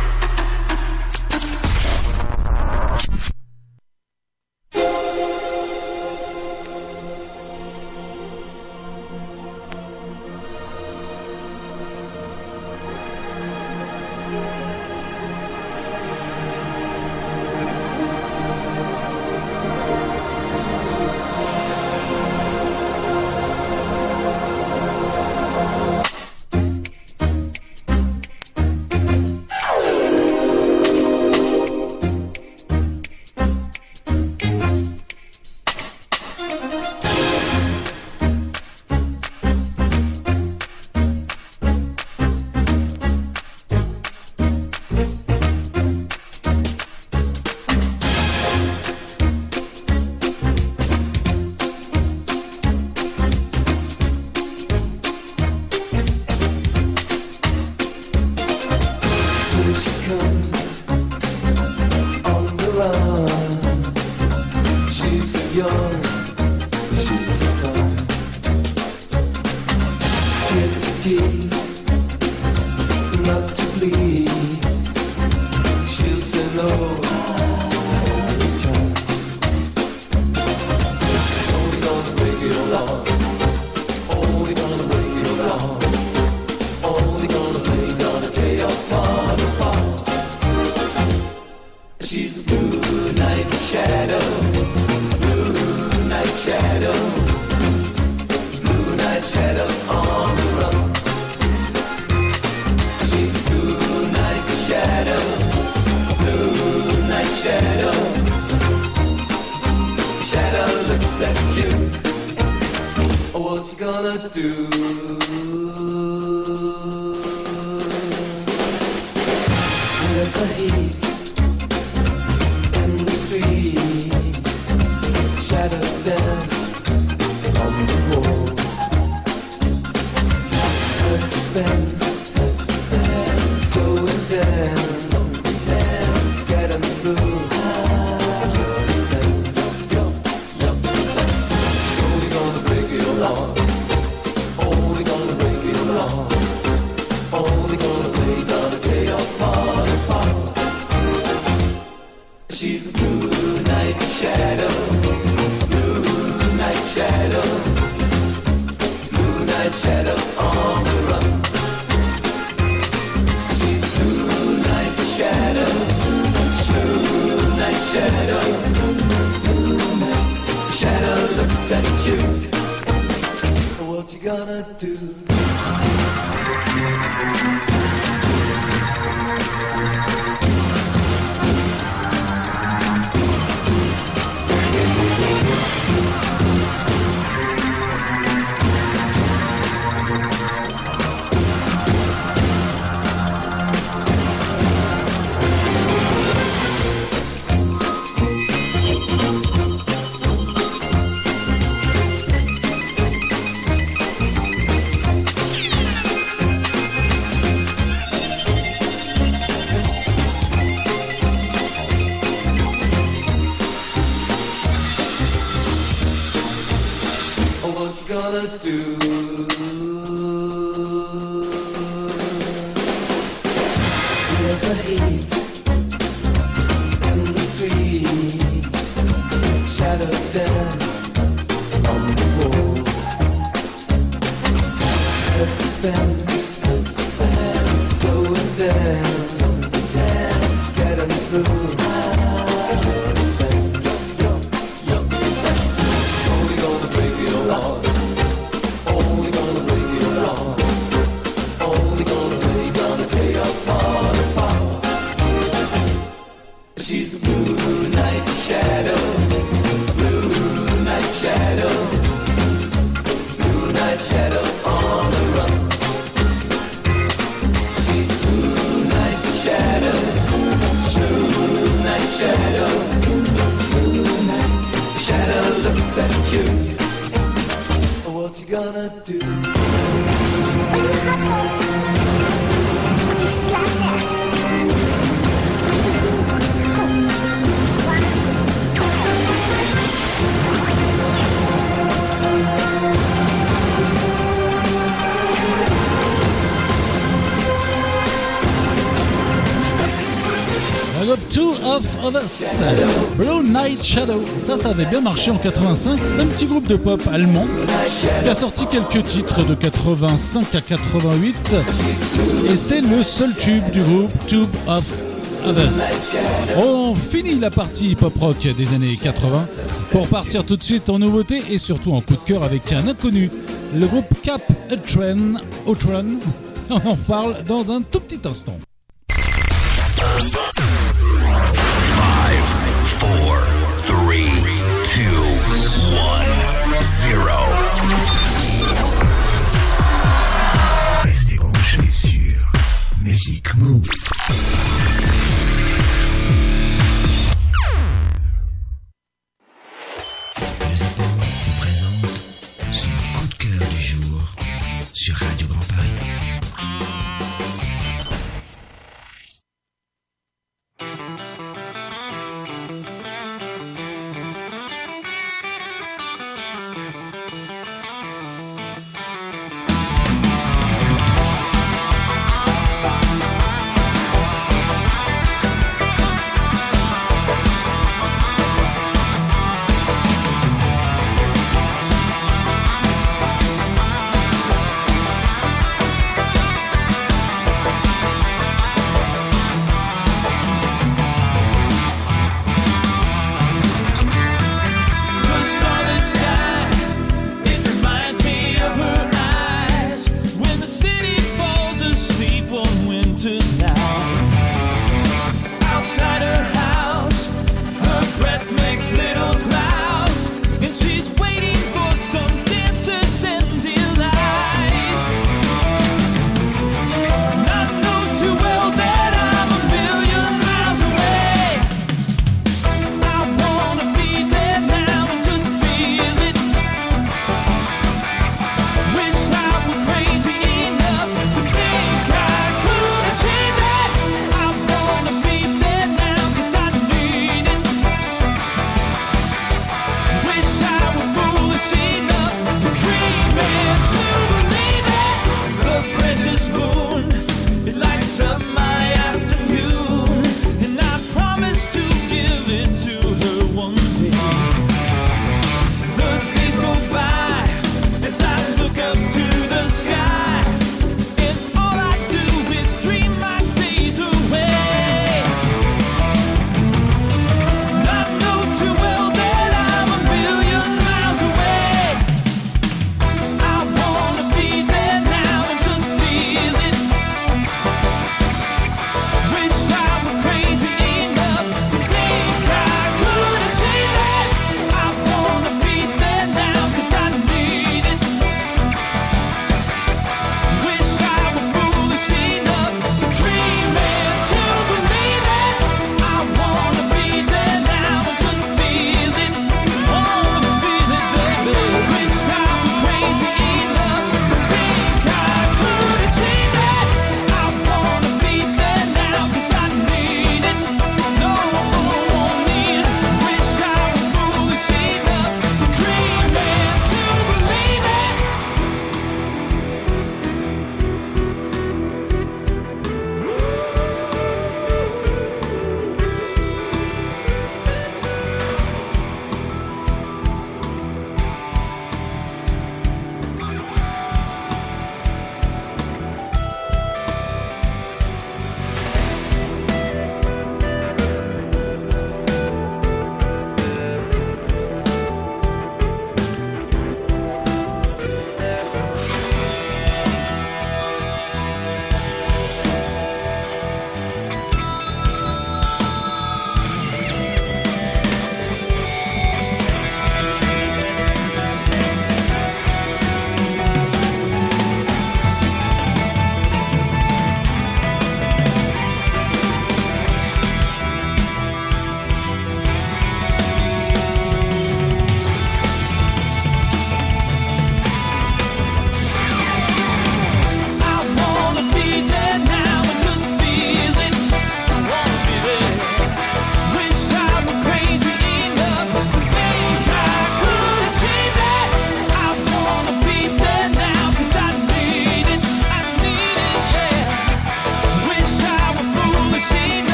Speaker 7: Blue Night Shadow.
Speaker 2: Ça, ça avait bien marché en 85. C'est un petit groupe de pop allemand qui a sorti quelques titres de 85 à 88. Et c'est le seul tube du groupe Two of Us. On finit la partie pop rock des années 80 pour partir tout de suite en nouveauté et surtout en coup de cœur avec un inconnu, le groupe Cap Outran. Outran. On en parle dans un tout petit instant.
Speaker 4: Restez branchés sur Music Move.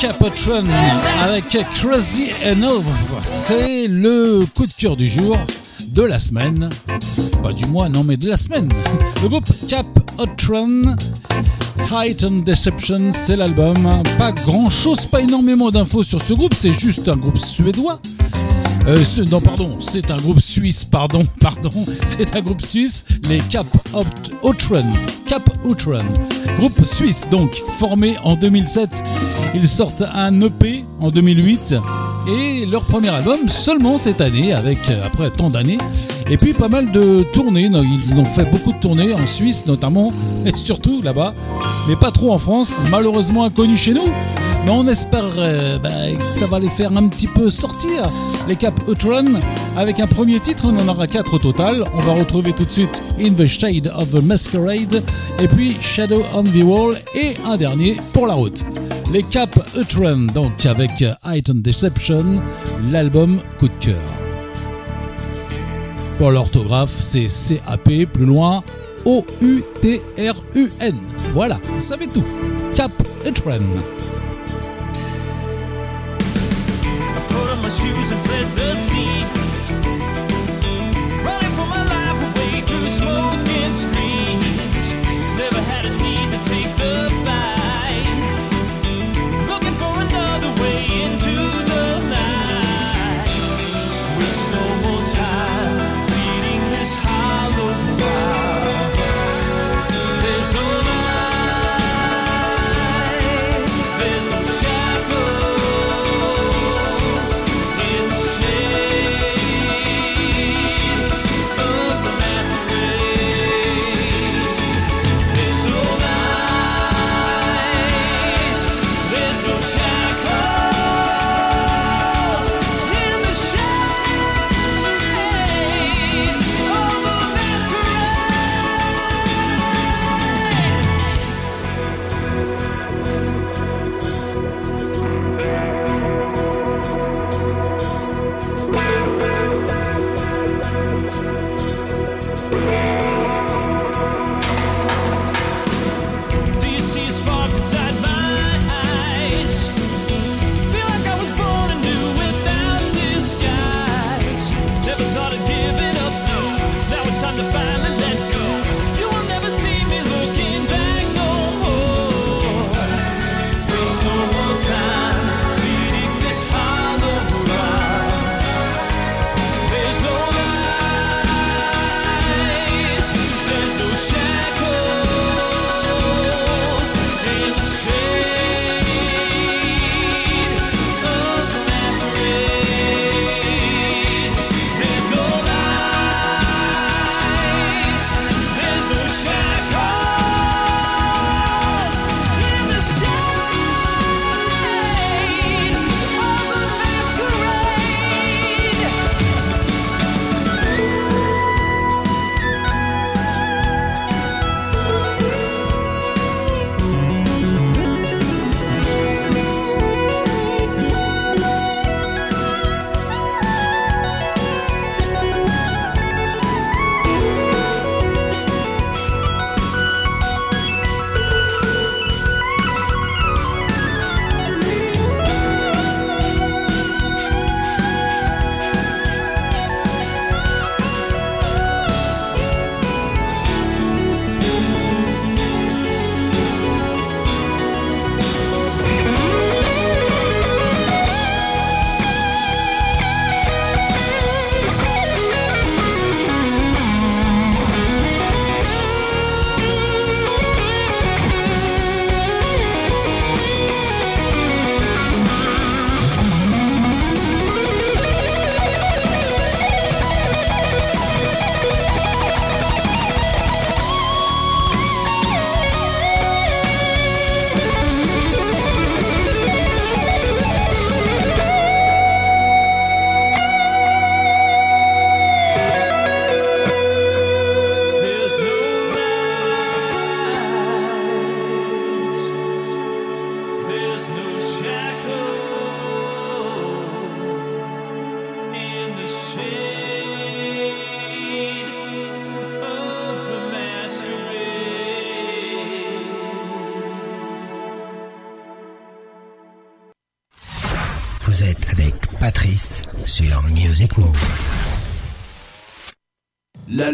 Speaker 2: Capotron avec Crazy Enough, c'est le coup de cœur du jour, de la semaine, pas du mois, non mais de la semaine. Le groupe Capotron, Height and Deception, c'est l'album. Pas grand chose, pas énormément d'infos sur ce groupe, c'est juste un groupe suédois. Euh, non, pardon, c'est un groupe suisse, pardon, pardon, c'est un groupe suisse, les Cap Outron, Cap Outron, groupe suisse donc, formé en 2007. Ils sortent un EP en 2008 et leur premier album seulement cette année, avec euh, après tant d'années, et puis pas mal de tournées. Ils ont fait beaucoup de tournées en Suisse notamment, et surtout là-bas, mais pas trop en France, malheureusement inconnu chez nous. On espère euh, bah, que ça va les faire un petit peu sortir, les Cap Outrun. Avec un premier titre, on en aura quatre au total. On va retrouver tout de suite In the Shade of the Masquerade, et puis Shadow on the Wall, et un dernier pour la route. Les Cap Outrun, donc avec Height and Deception, l'album coup de cœur. Pour l'orthographe, c'est C-A-P, plus loin, O-U-T-R-U-N. Voilà, vous savez tout. Cap Outrun.
Speaker 8: choosing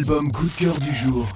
Speaker 9: L'album coup de cœur du jour.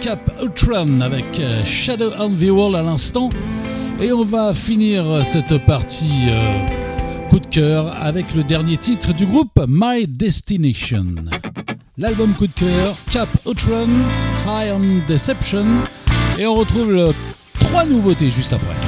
Speaker 2: Cap Outrun avec euh, Shadow on the Wall à l'instant. Et on va finir cette partie euh, coup de cœur avec le dernier titre du groupe My Destination. L'album coup de cœur Cap Outrun, High on Deception. Et on retrouve trois nouveautés juste après.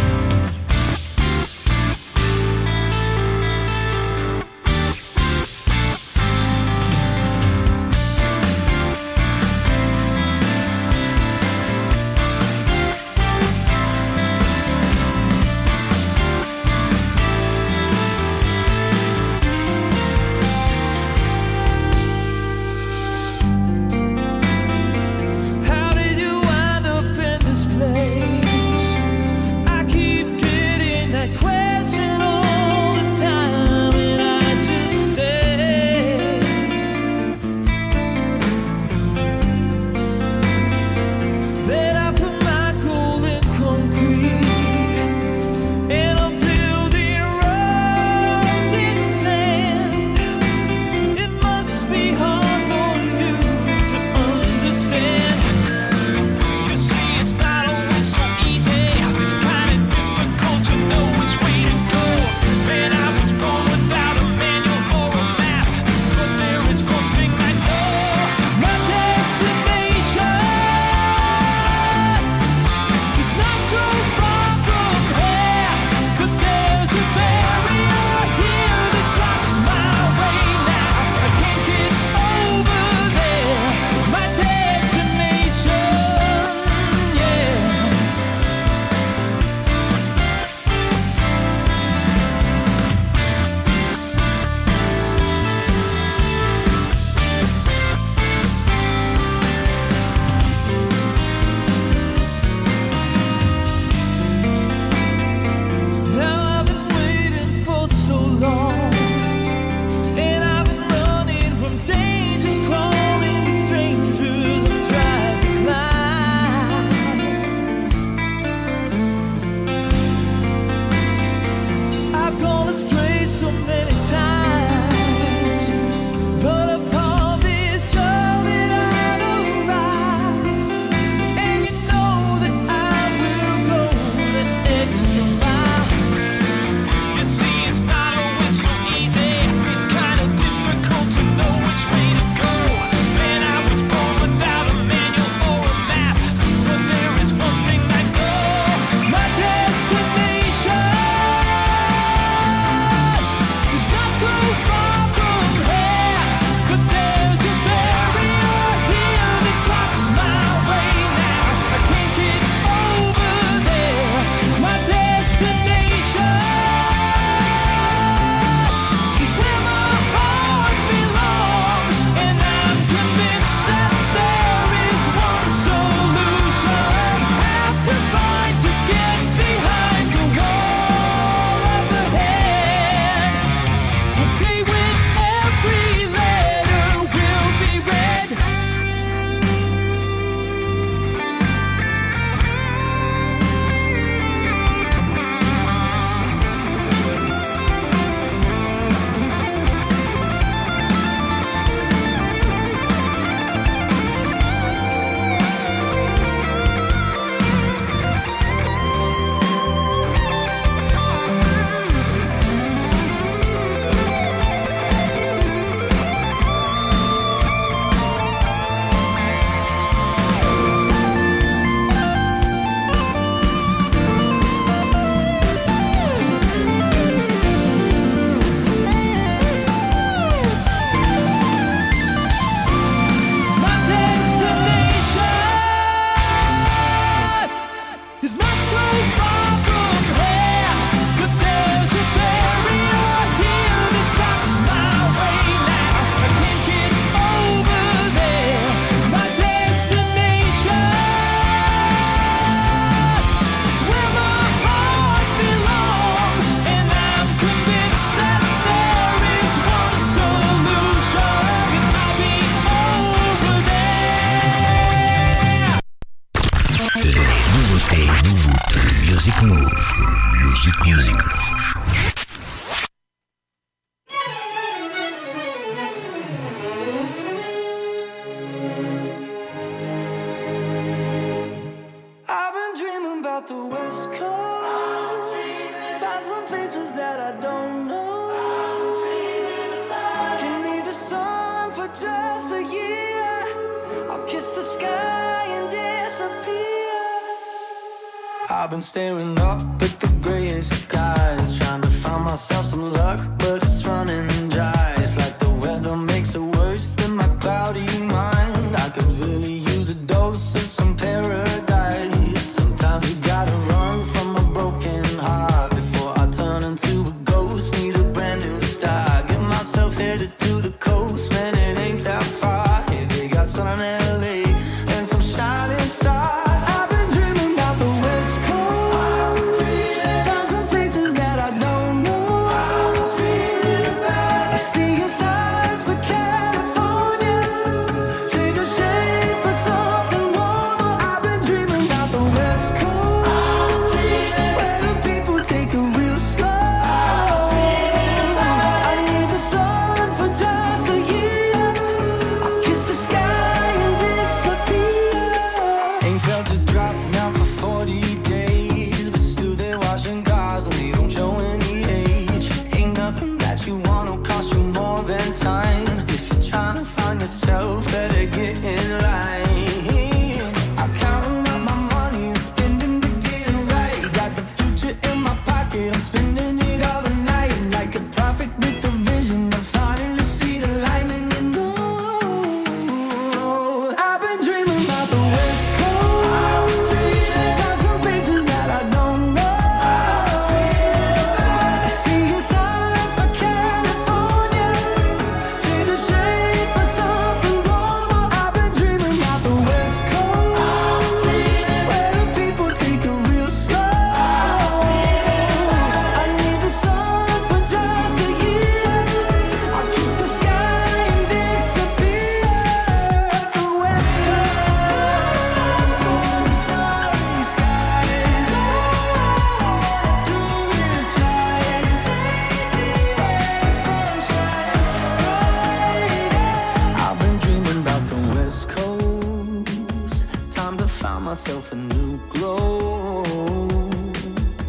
Speaker 4: Myself a new glow.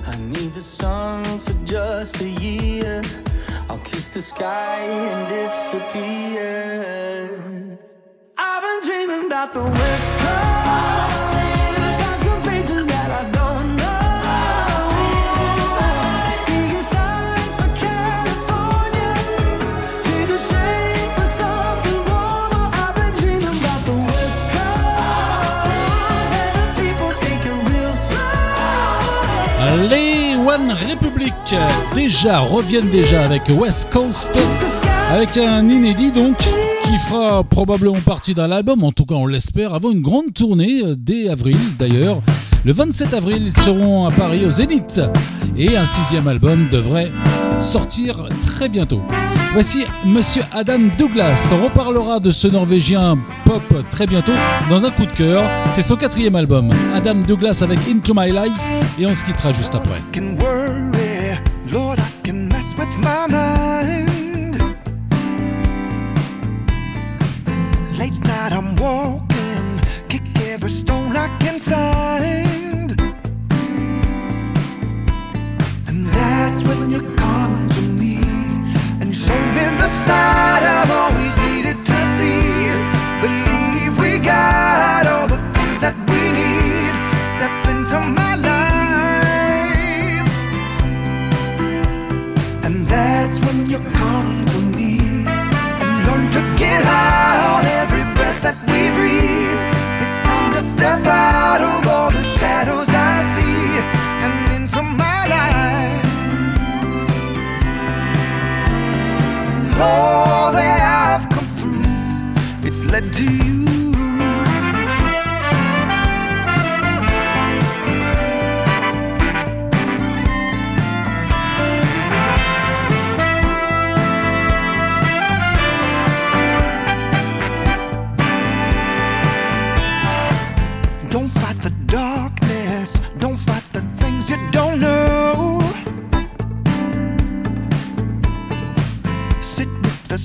Speaker 4: I need the sun for just a year. I'll kiss the sky and disappear. I've been dreaming about the West
Speaker 2: Republic déjà reviennent déjà avec West Coast avec un inédit donc qui fera probablement partie d'un album, en tout cas on l'espère, avant une grande tournée euh, dès avril d'ailleurs. Le 27 avril, ils seront à Paris au Zénith et un sixième album devrait sortir très bientôt. Voici Monsieur Adam Douglas. On reparlera de ce Norvégien pop très bientôt dans un coup de cœur. C'est son quatrième album, Adam Douglas avec Into My Life, et on se quittera juste après.
Speaker 10: Late night I'm walking, kick every stone I can find. And that's when you come to me and show me the side I've always needed to see. Believe we got all the things that we need. Step into my life. And that's when you come to me and learn to get high All that I've come through, it's led to you.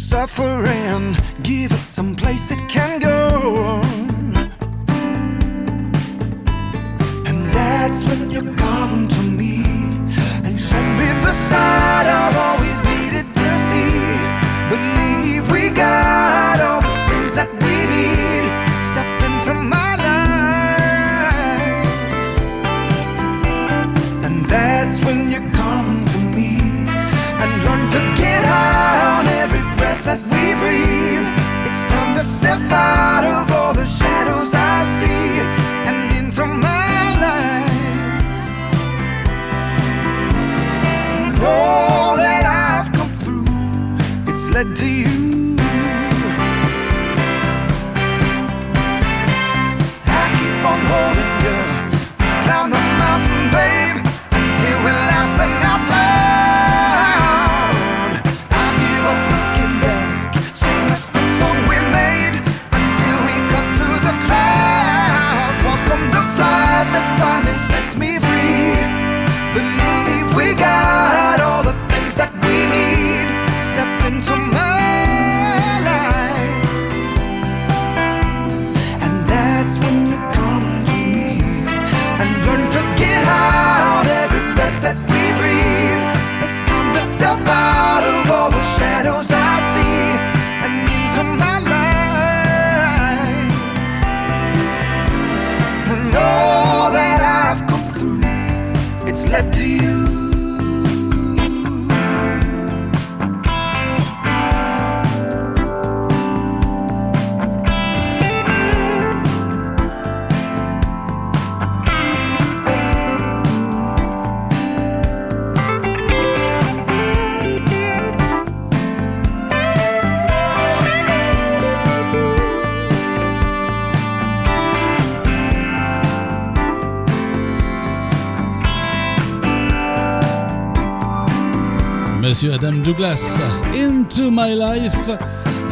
Speaker 10: Suffering. Give it some place it can go. And that's when you come to me and show me the side I've always needed to see. Believe we got
Speaker 4: Monsieur Adam Douglas, Into My Life.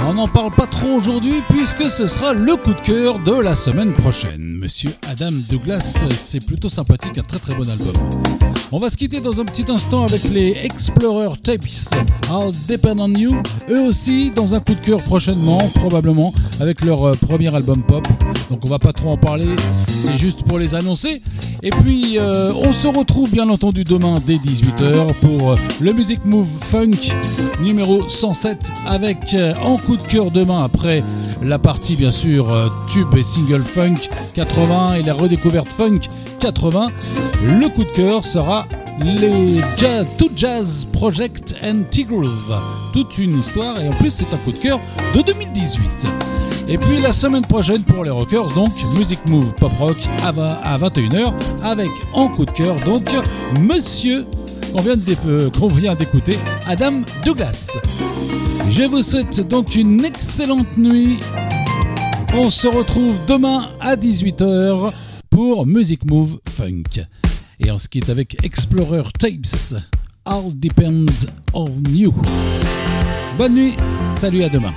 Speaker 4: On n'en parle pas trop aujourd'hui puisque ce sera le coup de cœur de la semaine prochaine. Monsieur Adam Douglas, c'est plutôt sympathique, un très très bon album. On va se quitter dans un petit instant avec les Explorer Tapes, I'll Depend on You. Eux aussi dans un coup de cœur prochainement, probablement, avec leur euh, premier album pop. Donc on va pas trop en parler, c'est juste pour les annoncer. Et puis euh, on se retrouve bien entendu demain dès 18h pour euh, le Music Move Funk numéro 107 avec euh, en coup de cœur demain après la partie bien sûr euh, tube et single funk 80 et la redécouverte funk 80. Le coup de cœur sera les jazz, tout Jazz Project and T-Groove. Toute une histoire et en plus c'est un coup de cœur de 2018. Et puis la semaine prochaine pour les rockers, donc Music Move Pop Rock à 21h avec en coup de cœur donc Monsieur qu'on vient d'é- euh, qu'on vient d'écouter, Adam Douglas. Je vous souhaite donc une excellente nuit. On se retrouve demain à 18h pour Music Move Funk. Et on se avec Explorer Tapes. All depends on you. Bonne nuit, salut à demain.